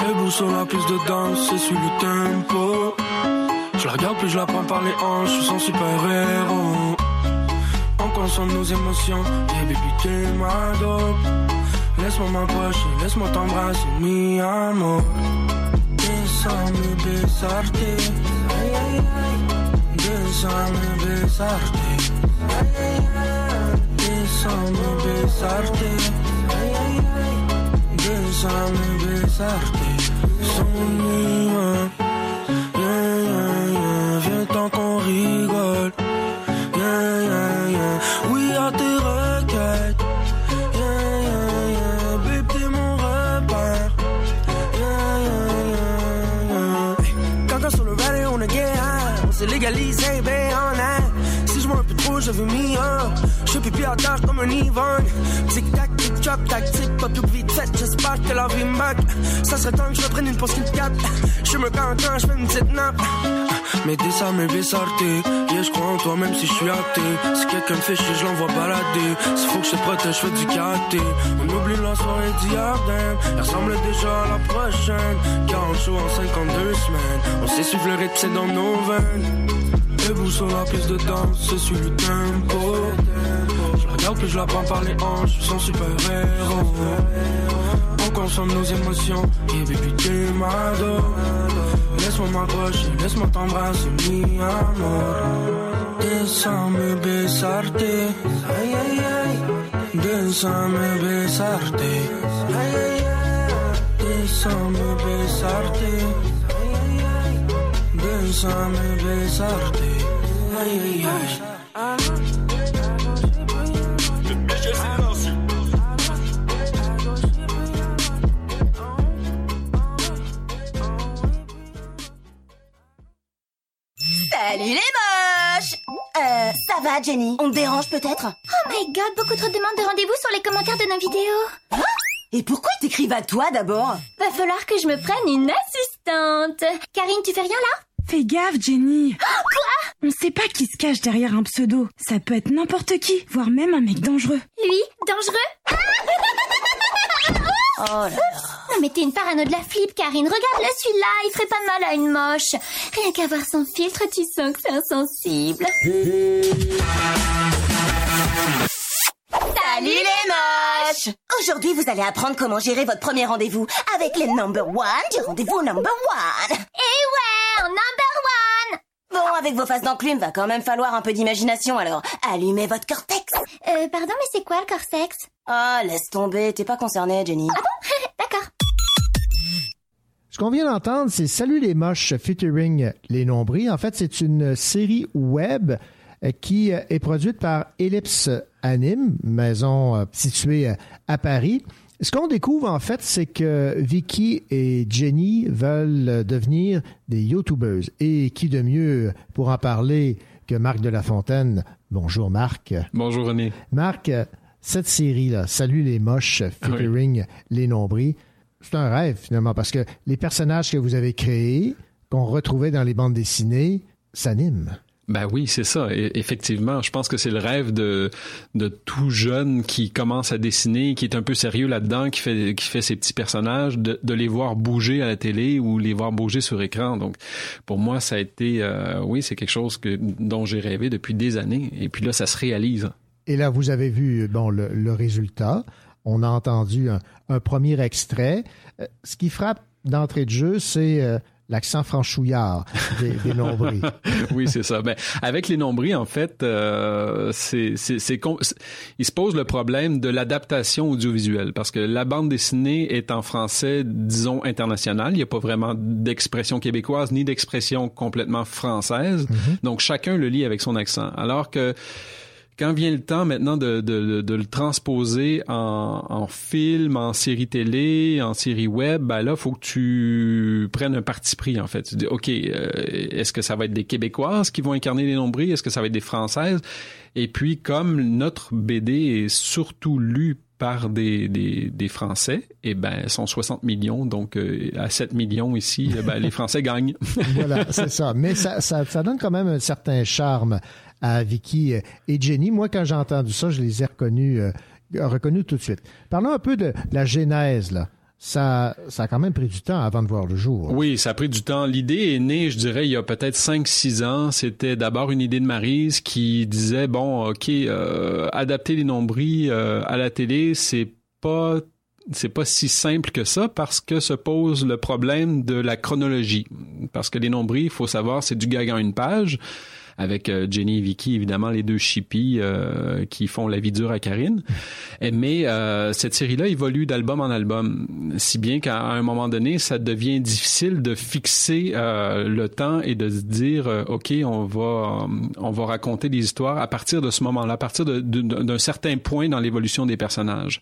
Debout sur la piste de danse, c'est sur le tempo. Je la regarde, puis je la prends par les hanches, je suis son super héros. On consomme nos émotions, yeah baby t'es ma dope. Laisse-moi m'approcher, laisse-moi t'embrasser, mi amor. Déjame besarte. Déjame besarte. Déjame besarte. Déjame besarte, un peu trop, je pipi à terre comme un Yvonne. Tic tac, tic tac, tactique, pas plus vite fait. J'espère que la vie me back. Ça serait temps que je reprenne une pause qui me capte. Je me quand je fais une petite nappe. Mais dis ça, mais besarté. Yeah, je crois en toi, même si je suis athée. Si quelqu'un me fait chier, je l'envoie balader. S'il faut que je protège, je fais du karaté. On oublie la soirée d'hier, Elle ressemble déjà à la prochaine. 40 jours en 52 semaines. On sait suivre le rythme, c'est dans nos veines. Debout sur la piste de danse, c'est sur le tempo. Je la regarde, puis je la prends par les hanches, je suis son super héros. On consomme nos émotions, et baby, t'es ma. Laisse-moi m'approcher, laisse-moi t'embrasser, mi amor. Déjame besarte, ay, ay, ay. Déjame besarte, ay, ay, ay. Déjame besarte, ay, ay, ay. Déjame besarte. Salut les moches Euh, ça va Jenny On te dérange peut-être Oh my god, beaucoup trop de demandes de rendez-vous sur les commentaires de nos vidéos. Hein Et pourquoi ils t'écrivent à toi d'abord? Va falloir que je me prenne une assistante. Karine, tu fais rien là? Fais gaffe, Jenny. Quoi On sait pas qui se cache derrière un pseudo. Ça peut être n'importe qui, voire même un mec dangereux. Lui Dangereux? Oh là là Non mais t'es une parano de la flip, Karine. Regarde-le celui-là, il ferait pas de mal à une moche. Rien qu'à voir son filtre, tu sens que c'est insensible. Salut les moches Aujourd'hui, vous allez apprendre comment gérer votre premier rendez-vous avec les number one du rendez-vous number one. Eh ouais, number one Bon, avec vos faces d'enclume, va quand même falloir un peu d'imagination, alors allumez votre cortex. Euh, pardon, mais c'est quoi le corsex Ah, laisse tomber, t'es pas concernée, Jenny. Ah bon? D'accord. Ce qu'on vient d'entendre, c'est Salut les moches featuring les nombris. En fait, c'est une série web qui est produite par Ellipse Anime, maison euh, située euh, à Paris. Ce qu'on découvre en fait, c'est que Vicky et Jenny veulent devenir des YouTubeuses. Et qui de mieux pour en parler que Marc de la Fontaine? Bonjour Marc. Bonjour René. Marc, cette série-là, Salut les moches, featuring les nombris, c'est un rêve finalement parce que les personnages que vous avez créés, qu'on retrouvait dans les bandes dessinées, s'animent. Ben oui, c'est ça. Effectivement, je pense que c'est le rêve de de tout jeune qui commence à dessiner, qui est un peu sérieux là-dedans, qui fait qui fait ses petits personnages, de, les voir bouger à la télé ou les voir bouger sur écran. Donc, pour moi, ça a été, euh, oui, c'est quelque chose que dont j'ai rêvé depuis des années. Et puis là, ça se réalise. Et là, vous avez vu bon le, résultat. On a entendu un, un premier extrait. Euh, Ce qui frappe d'entrée de jeu, c'est euh, l'accent franchouillard des, des nombris. oui, c'est ça. Ben, avec les nombris, en fait, euh, c'est, c'est, c'est il se pose le problème de l'adaptation audiovisuelle parce que la bande dessinée est en français, disons, international. Il n'y a pas vraiment d'expression québécoise ni d'expression complètement française. Donc, chacun le lit avec son accent. Alors que quand vient le temps maintenant de, de, de le transposer en, en film, en série télé, en série web, ben là, faut que tu prennes un parti pris, en fait. Tu dis, OK, euh, est-ce que ça va être des Québécoises qui vont incarner les nombris? Est-ce que ça va être des Françaises? Et puis, comme notre BD est surtout lu par des, des, des Français, eh ben, sont 60 millions, donc euh, à 7 millions ici, eh ben, les Français gagnent. voilà, c'est ça. Mais ça, ça, ça donne quand même un certain charme à Vicky et Jenny. Moi, quand j'ai entendu ça, je les ai reconnus, euh, reconnus tout de suite. Parlons un peu de la genèse, là. Ça, ça a quand même pris du temps avant de voir le jour. Oui, ça a pris du temps. L'idée est née, je dirais, il y a peut-être 5-6 ans. C'était d'abord une idée de Marise qui disait, bon, OK, euh, adapter les nombris euh, à la télé, c'est pas c'est pas si simple que ça parce que se pose le problème de la chronologie. Parce que les nombris, il faut savoir, c'est du gag en une page avec euh, Jenny et Vicky, évidemment, les deux chippies euh, qui font la vie dure à Karine. Mais euh, cette série-là évolue d'album en album, si bien qu'à un moment donné, ça devient difficile de fixer euh, le temps et de se dire, euh, OK, on va, euh, on va raconter des histoires à partir de ce moment-là, à partir d'un certain point dans l'évolution des personnages.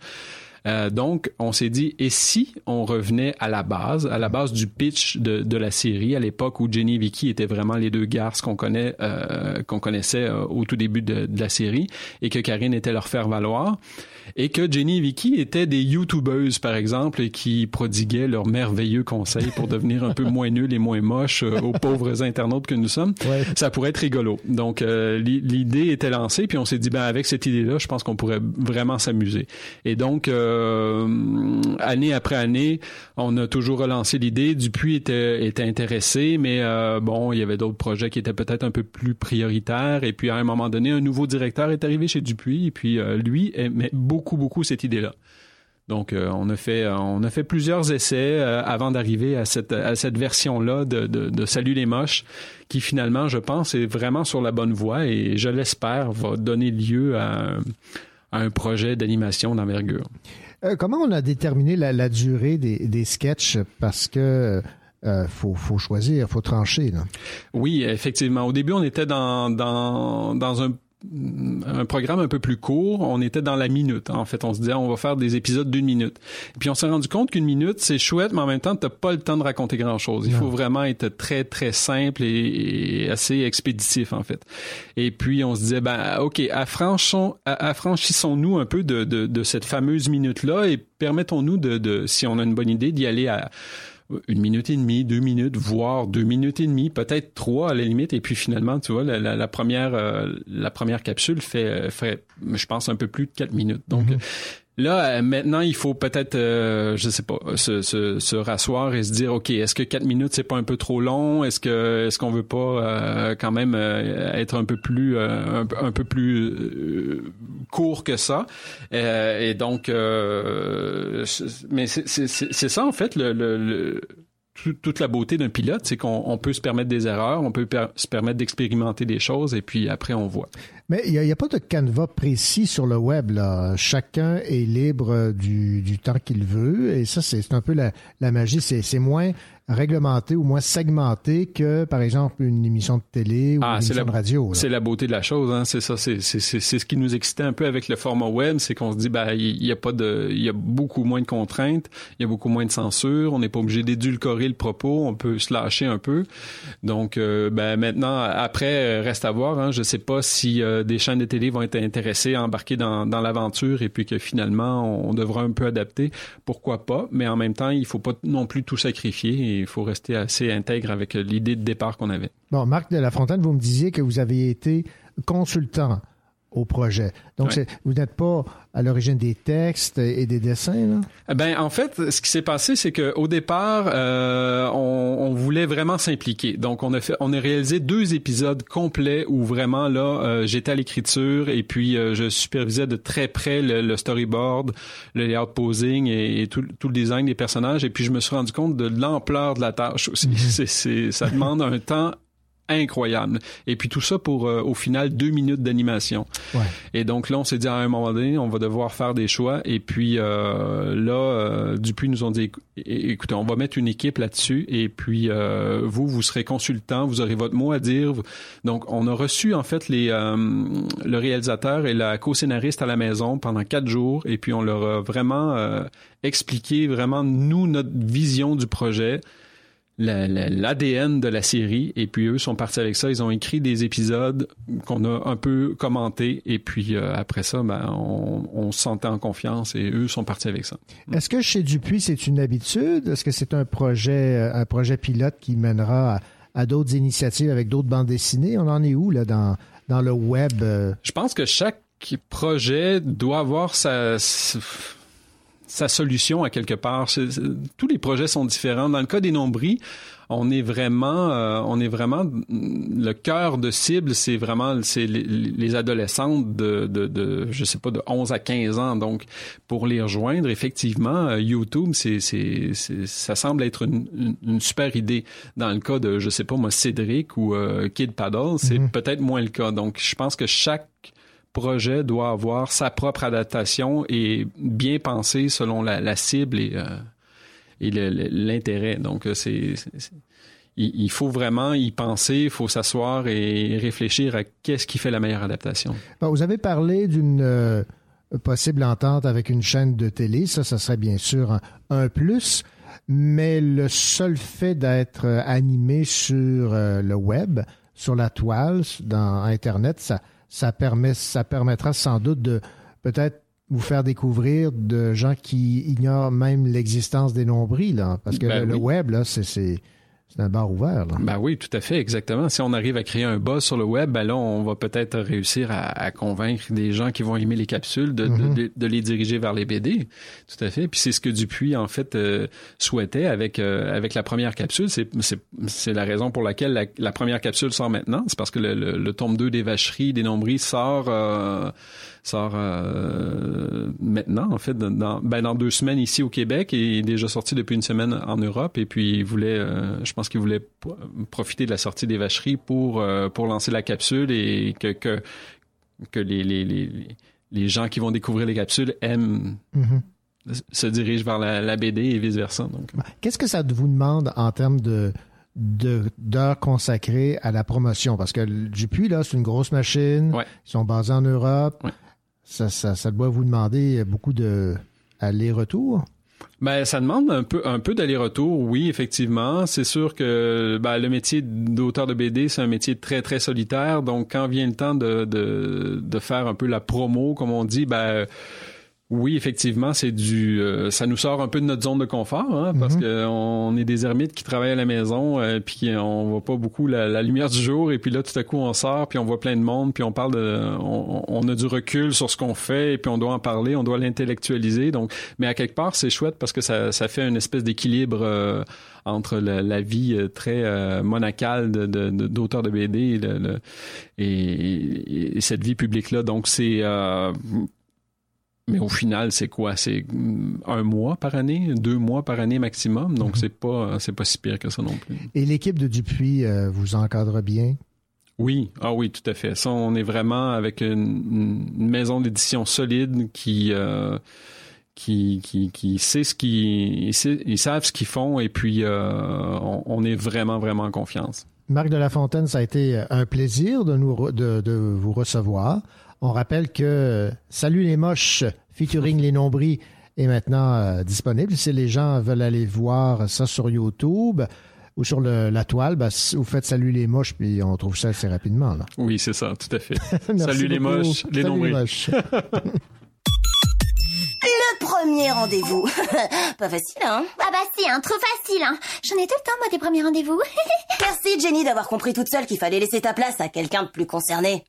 Euh, donc, on s'est dit, et si on revenait à la base, à la base du pitch de, de la série, à l'époque où Jenny et Vicky étaient vraiment les deux garces qu'on connaît, euh, connaissait euh, au tout début de, de la série, et que Karine était leur faire valoir, et que Jenny et Vicky étaient des YouTubeuses, par exemple, et qui prodiguaient leurs merveilleux conseils pour devenir un peu moins nuls et moins moches euh, aux pauvres internautes que nous sommes. Ça pourrait être rigolo. Donc, euh, l'i- l'idée était lancée, puis on s'est dit, ben avec cette idée-là, je pense qu'on pourrait vraiment s'amuser. Et donc, euh, année après année, on a toujours relancé l'idée. Dupuis était, était intéressé, mais euh, bon, il y avait d'autres projets qui étaient peut-être un peu plus prioritaires. Et puis, à un moment donné, un nouveau directeur est arrivé chez Dupuis, et puis euh, lui aimait beaucoup, beaucoup cette idée-là. Donc, euh, on a fait, euh, on a fait plusieurs essais euh, avant d'arriver à cette, à cette version-là de, de, de Salut les moches, qui finalement, je pense, est vraiment sur la bonne voie et je l'espère va donner lieu à un, à un projet d'animation d'envergure. Comment on a déterminé la, la durée des, des sketchs? Parce que euh, faut, faut choisir, faut trancher. Là. Oui, effectivement. Au début, on était dans, dans, dans un un programme un peu plus court, on était dans la minute. En fait, on se disait, on va faire des épisodes d'une minute. Et puis, on s'est rendu compte qu'une minute, c'est chouette, mais en même temps, t'as pas le temps de raconter grand-chose. Il Non. faut vraiment être très, très simple et, et assez expéditif, en fait. Et puis, on se disait, ben, OK, affranchissons-nous un peu de, de, de cette fameuse minute-là et permettons-nous de, de, si on a une bonne idée, d'y aller à une minute et demie, deux minutes, voire deux minutes et demie, peut-être trois à la limite. Et puis finalement, tu vois, la, première, euh, la première capsule fait, euh, fait, je pense, un peu plus de quatre minutes. Donc là, euh, maintenant, il faut peut-être, euh, je sais pas, se, se, se rasseoir et se dire, ok, est-ce que quatre minutes c'est pas un peu trop long? Est-ce que, est-ce qu'on veut pas euh, quand même euh, être un peu plus, euh, un, un peu plus euh, court que ça? Et donc, mais c'est- ça en fait le, le- le- toute la beauté d'un pilote, c'est qu'on on peut se permettre des erreurs, on peut se permettre d'expérimenter des choses et puis après on voit. Mais il n'y a, pas de canevas précis sur le web. Là. Chacun est libre du, temps qu'il veut. Et ça, c'est un peu la, la magie. C'est moins réglementé ou moins segmenté que, par exemple, une émission de télé ou Ah, une émission la, de radio. c'est la beauté de la chose, hein. C'est ça, c'est, c'est, c'est, c'est ce qui nous excitait un peu avec le format web, c'est qu'on se dit, ben, il y a pas de, il y a beaucoup moins de contraintes, il y a beaucoup moins de censure, on n'est pas obligé d'édulcorer le propos, on peut se lâcher un peu. Donc, euh, ben, maintenant, après, euh, reste à voir, hein. Je sais pas si euh, des chaînes de télé vont être intéressées à embarquer dans, dans l'aventure et puis que finalement, on devra un peu adapter. Pourquoi pas? Mais en même temps, il faut pas non plus tout sacrifier et il faut rester assez intègre avec l'idée de départ qu'on avait. Bon, Marc de la Fontaine, vous me disiez que vous aviez été consultant au projet. Donc, vous n'êtes pas à l'origine des textes et des dessins, là? Eh Ben en fait, ce qui s'est passé, c'est que au départ, euh, on, on voulait vraiment s'impliquer. Donc on a fait, on a réalisé deux épisodes complets où vraiment là, euh, j'étais à l'écriture et puis euh, je supervisais de très près le, le storyboard, le layout posing et, et tout, tout le design des personnages. Et puis je me suis rendu compte de l'ampleur de la tâche aussi. C'est, c'est, ça demande un temps incroyable. Et puis tout ça pour euh, au final deux minutes d'animation. Et donc là, on s'est dit à un moment donné, on va devoir faire des choix. Et puis euh, là, euh, Dupuis nous ont dit, écoutez, on va mettre une équipe là-dessus. Et puis euh, vous, vous serez consultant, vous aurez votre mot à dire. Donc on a reçu en fait les euh, le réalisateur et la co-scénariste à la maison pendant quatre jours. Et puis on leur a vraiment euh, expliqué vraiment nous notre vision du projet l'ADN de la série et puis eux sont partis avec ça ils ont écrit des épisodes qu'on a un peu commentés et puis euh, après ça ben, on, on se sentait en confiance et eux sont partis avec ça Est-ce que chez Dupuis, c'est une habitude? Est-ce que c'est un projet, euh, un projet pilote qui mènera à, à d'autres initiatives avec d'autres bandes dessinées? On en est où, là, dans, dans le web? euh? je pense que chaque projet doit avoir sa sa solution à quelque part. Tous les projets sont différents. Dans le cas des nombris, on est vraiment, euh, on est vraiment le cœur de cible, c'est vraiment c'est les, les adolescentes de, de, de, je sais pas, de 11 à 15 ans. Donc, pour les rejoindre, effectivement, euh, YouTube, c'est, c'est, c'est- ça semble être une, une, une super idée. Dans le cas de, je sais pas moi, Cédric ou euh, Kid Paddle, c'est Mhm. peut-être moins le cas. Donc, je pense que chaque projet doit avoir sa propre adaptation et bien pensé selon la, cible et, euh, et l'intérêt. Donc, euh, c'est, il, faut vraiment y penser, il faut s'asseoir et réfléchir à qu'est-ce qui fait la meilleure adaptation. Bon, vous avez parlé d'une euh, possible entente avec une chaîne de télé. Ça, ça serait bien sûr un, plus. Mais le seul fait d'être animé sur le web, sur la toile, dans Internet, ça, ça, permet, ça permettra sans doute de peut-être vous faire découvrir de gens qui ignorent même l'existence des nombrils. Là, parce que Ben le, le web, là, c'est, c'est, un bar ouvert. Là. Ben oui, tout à fait, exactement. Si on arrive à créer un buzz sur le web, ben là, on va peut-être réussir à, à convaincre des gens qui vont aimer les capsules de, de- Mhm. de, de les diriger vers les BD. Tout à fait. Puis c'est ce que Dupuis, en fait, euh, souhaitait avec, euh, avec la première capsule. C'est, la raison pour laquelle la, la première capsule sort maintenant. C'est parce que le, le, le tome 2 des vacheries, des nombris sort... euh, sort euh, maintenant, en fait, dans, ben, dans deux semaines ici au Québec et est déjà sorti depuis une semaine en Europe. Et puis, il voulait, euh, je pense qu'il voulait pro- profiter de la sortie des vacheries pour, euh, pour lancer la capsule et que, que, que les, les, les, les gens qui vont découvrir les capsules aiment, Mhm. se dirigent vers la, la BD et vice-versa. Donc, Qu'est-ce que ça vous demande en termes de de- d'heures consacrées à la promotion? Parce que Dupuis, là, c'est une grosse machine. Ils sont basés en Europe. Ça, ça, ça doit vous demander beaucoup de aller-retour? Ben, ça demande un peu, un peu d'aller-retour, oui, effectivement. C'est sûr que ben, le métier d'auteur de BD, c'est un métier très, très solitaire. Donc, quand vient le temps de, de, de faire un peu la promo, comme on dit, ben oui, effectivement, c'est du, euh, ça nous sort un peu de notre zone de confort, hein, parce que on est des ermites qui travaillent à la maison, euh, puis on voit pas beaucoup la, la lumière du jour, et puis là, tout à coup, on sort, puis on voit plein de monde, puis on parle de, on, on a du recul sur ce qu'on fait, et puis on doit en parler, on doit l'intellectualiser. Donc, mais à quelque part, c'est chouette parce que ça, ça fait une espèce d'équilibre. euh, entre la, la vie euh, très euh, monacale de, de, de- d'auteur de BD et, le- le- et- et cette vie publique-là. Donc, c'est... euh, mais au final, c'est quoi? C'est mm, un mois par année, deux mois par année maximum? Donc, c'est pas, c'est pas si pire que ça non plus. Et l'équipe de Dupuis euh, vous encadre bien? Oui, ah oui, tout à fait. Ça, on est vraiment avec une, une maison d'édition solide qui, euh, qui, qui, qui sait ce qu'ils ils savent ce qu'ils font et puis euh, on, on est vraiment, vraiment en confiance. Marc de la Fontaine, ça a été un plaisir de, nous, re- de, de vous recevoir. On rappelle que Salut les moches featuring les nombris est maintenant euh, disponible. Si les gens veulent aller voir ça sur YouTube ou sur le- la toile, ben, si vous faites Salut les moches, puis on trouve ça assez rapidement. Là. Oui, c'est ça, tout à fait. Merci Salut les beaucoup. moches, les Salut nombrils. moches. Le premier rendez-vous. Pas facile, hein? Ah bah si, hein, trop facile, hein. J'en ai tout le temps, moi, des premiers rendez-vous. Merci Jenny d'avoir compris toute seule qu'il fallait laisser ta place à quelqu'un de plus concerné.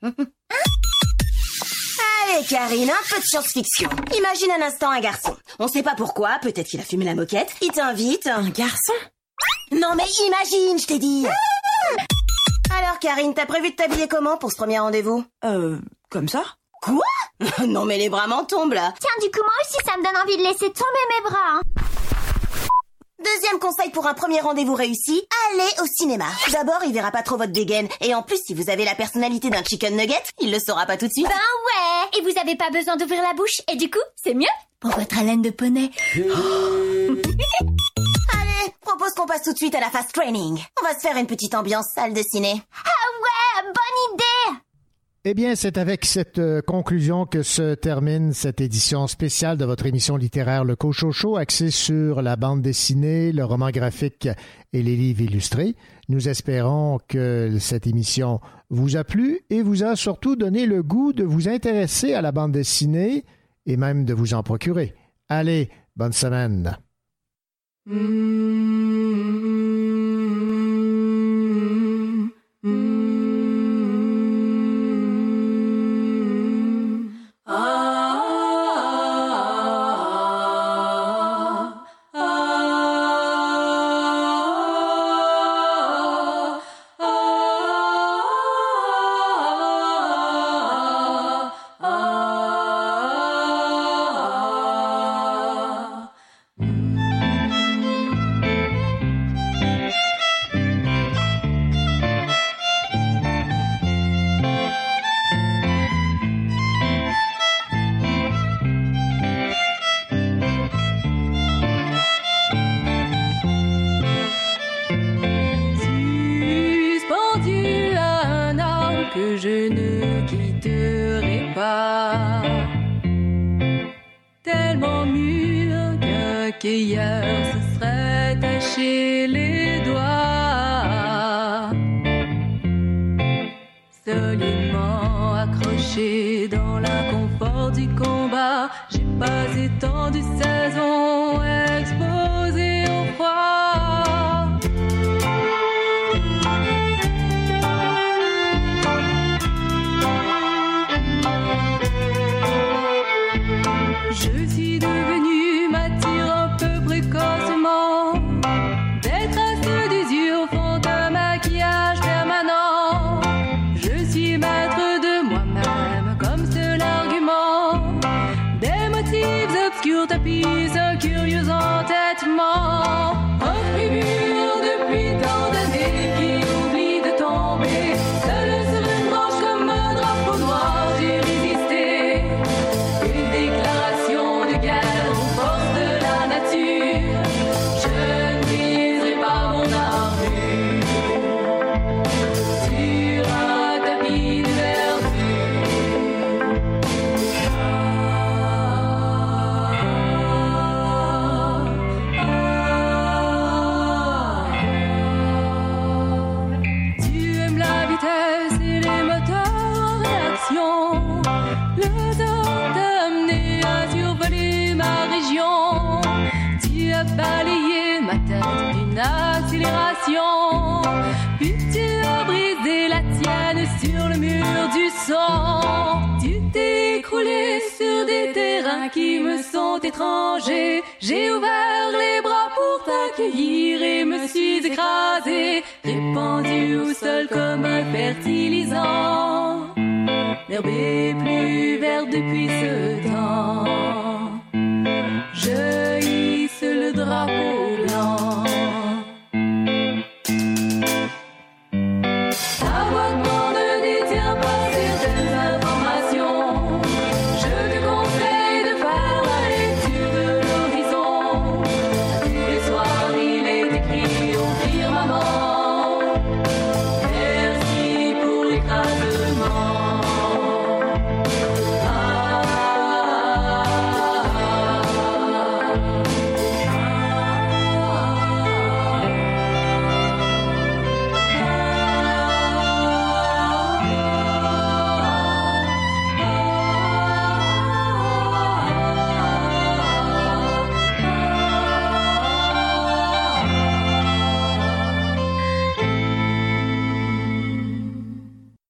Allez Karine, un peu de science-fiction. Imagine un instant un garçon. On sait pas pourquoi, peut-être qu'il a fumé la moquette. Il t'invite. Un garçon? Non mais imagine, je t'ai dit. Alors Karine, t'as prévu de t'habiller comment pour ce premier rendez-vous? Euh, comme ça Quoi? Non mais les bras m'en tombent là. Tiens, du coup, moi aussi, ça me donne envie de laisser tomber mes bras, hein. Deuxième conseil pour un premier rendez-vous réussi, allez au cinéma. D'abord, il verra pas trop votre dégaine. Et en plus, si vous avez la personnalité d'un chicken nugget, il le saura pas tout de suite. Ben ouais Et vous avez pas besoin d'ouvrir la bouche, et du coup, c'est mieux pour votre haleine de poney. Allez, propose qu'on passe tout de suite à la fast training. On va se faire une petite ambiance salle de ciné. Ah ouais, bonne idée Eh bien, c'est avec cette euh, conclusion que se termine cette édition spéciale de votre émission littéraire Le Cochocho, axée sur la bande dessinée, le roman graphique et les livres illustrés. Nous espérons que cette émission vous a plu et vous a surtout donné le goût de vous intéresser à la bande dessinée et même de vous en procurer. Allez, bonne semaine. suspendu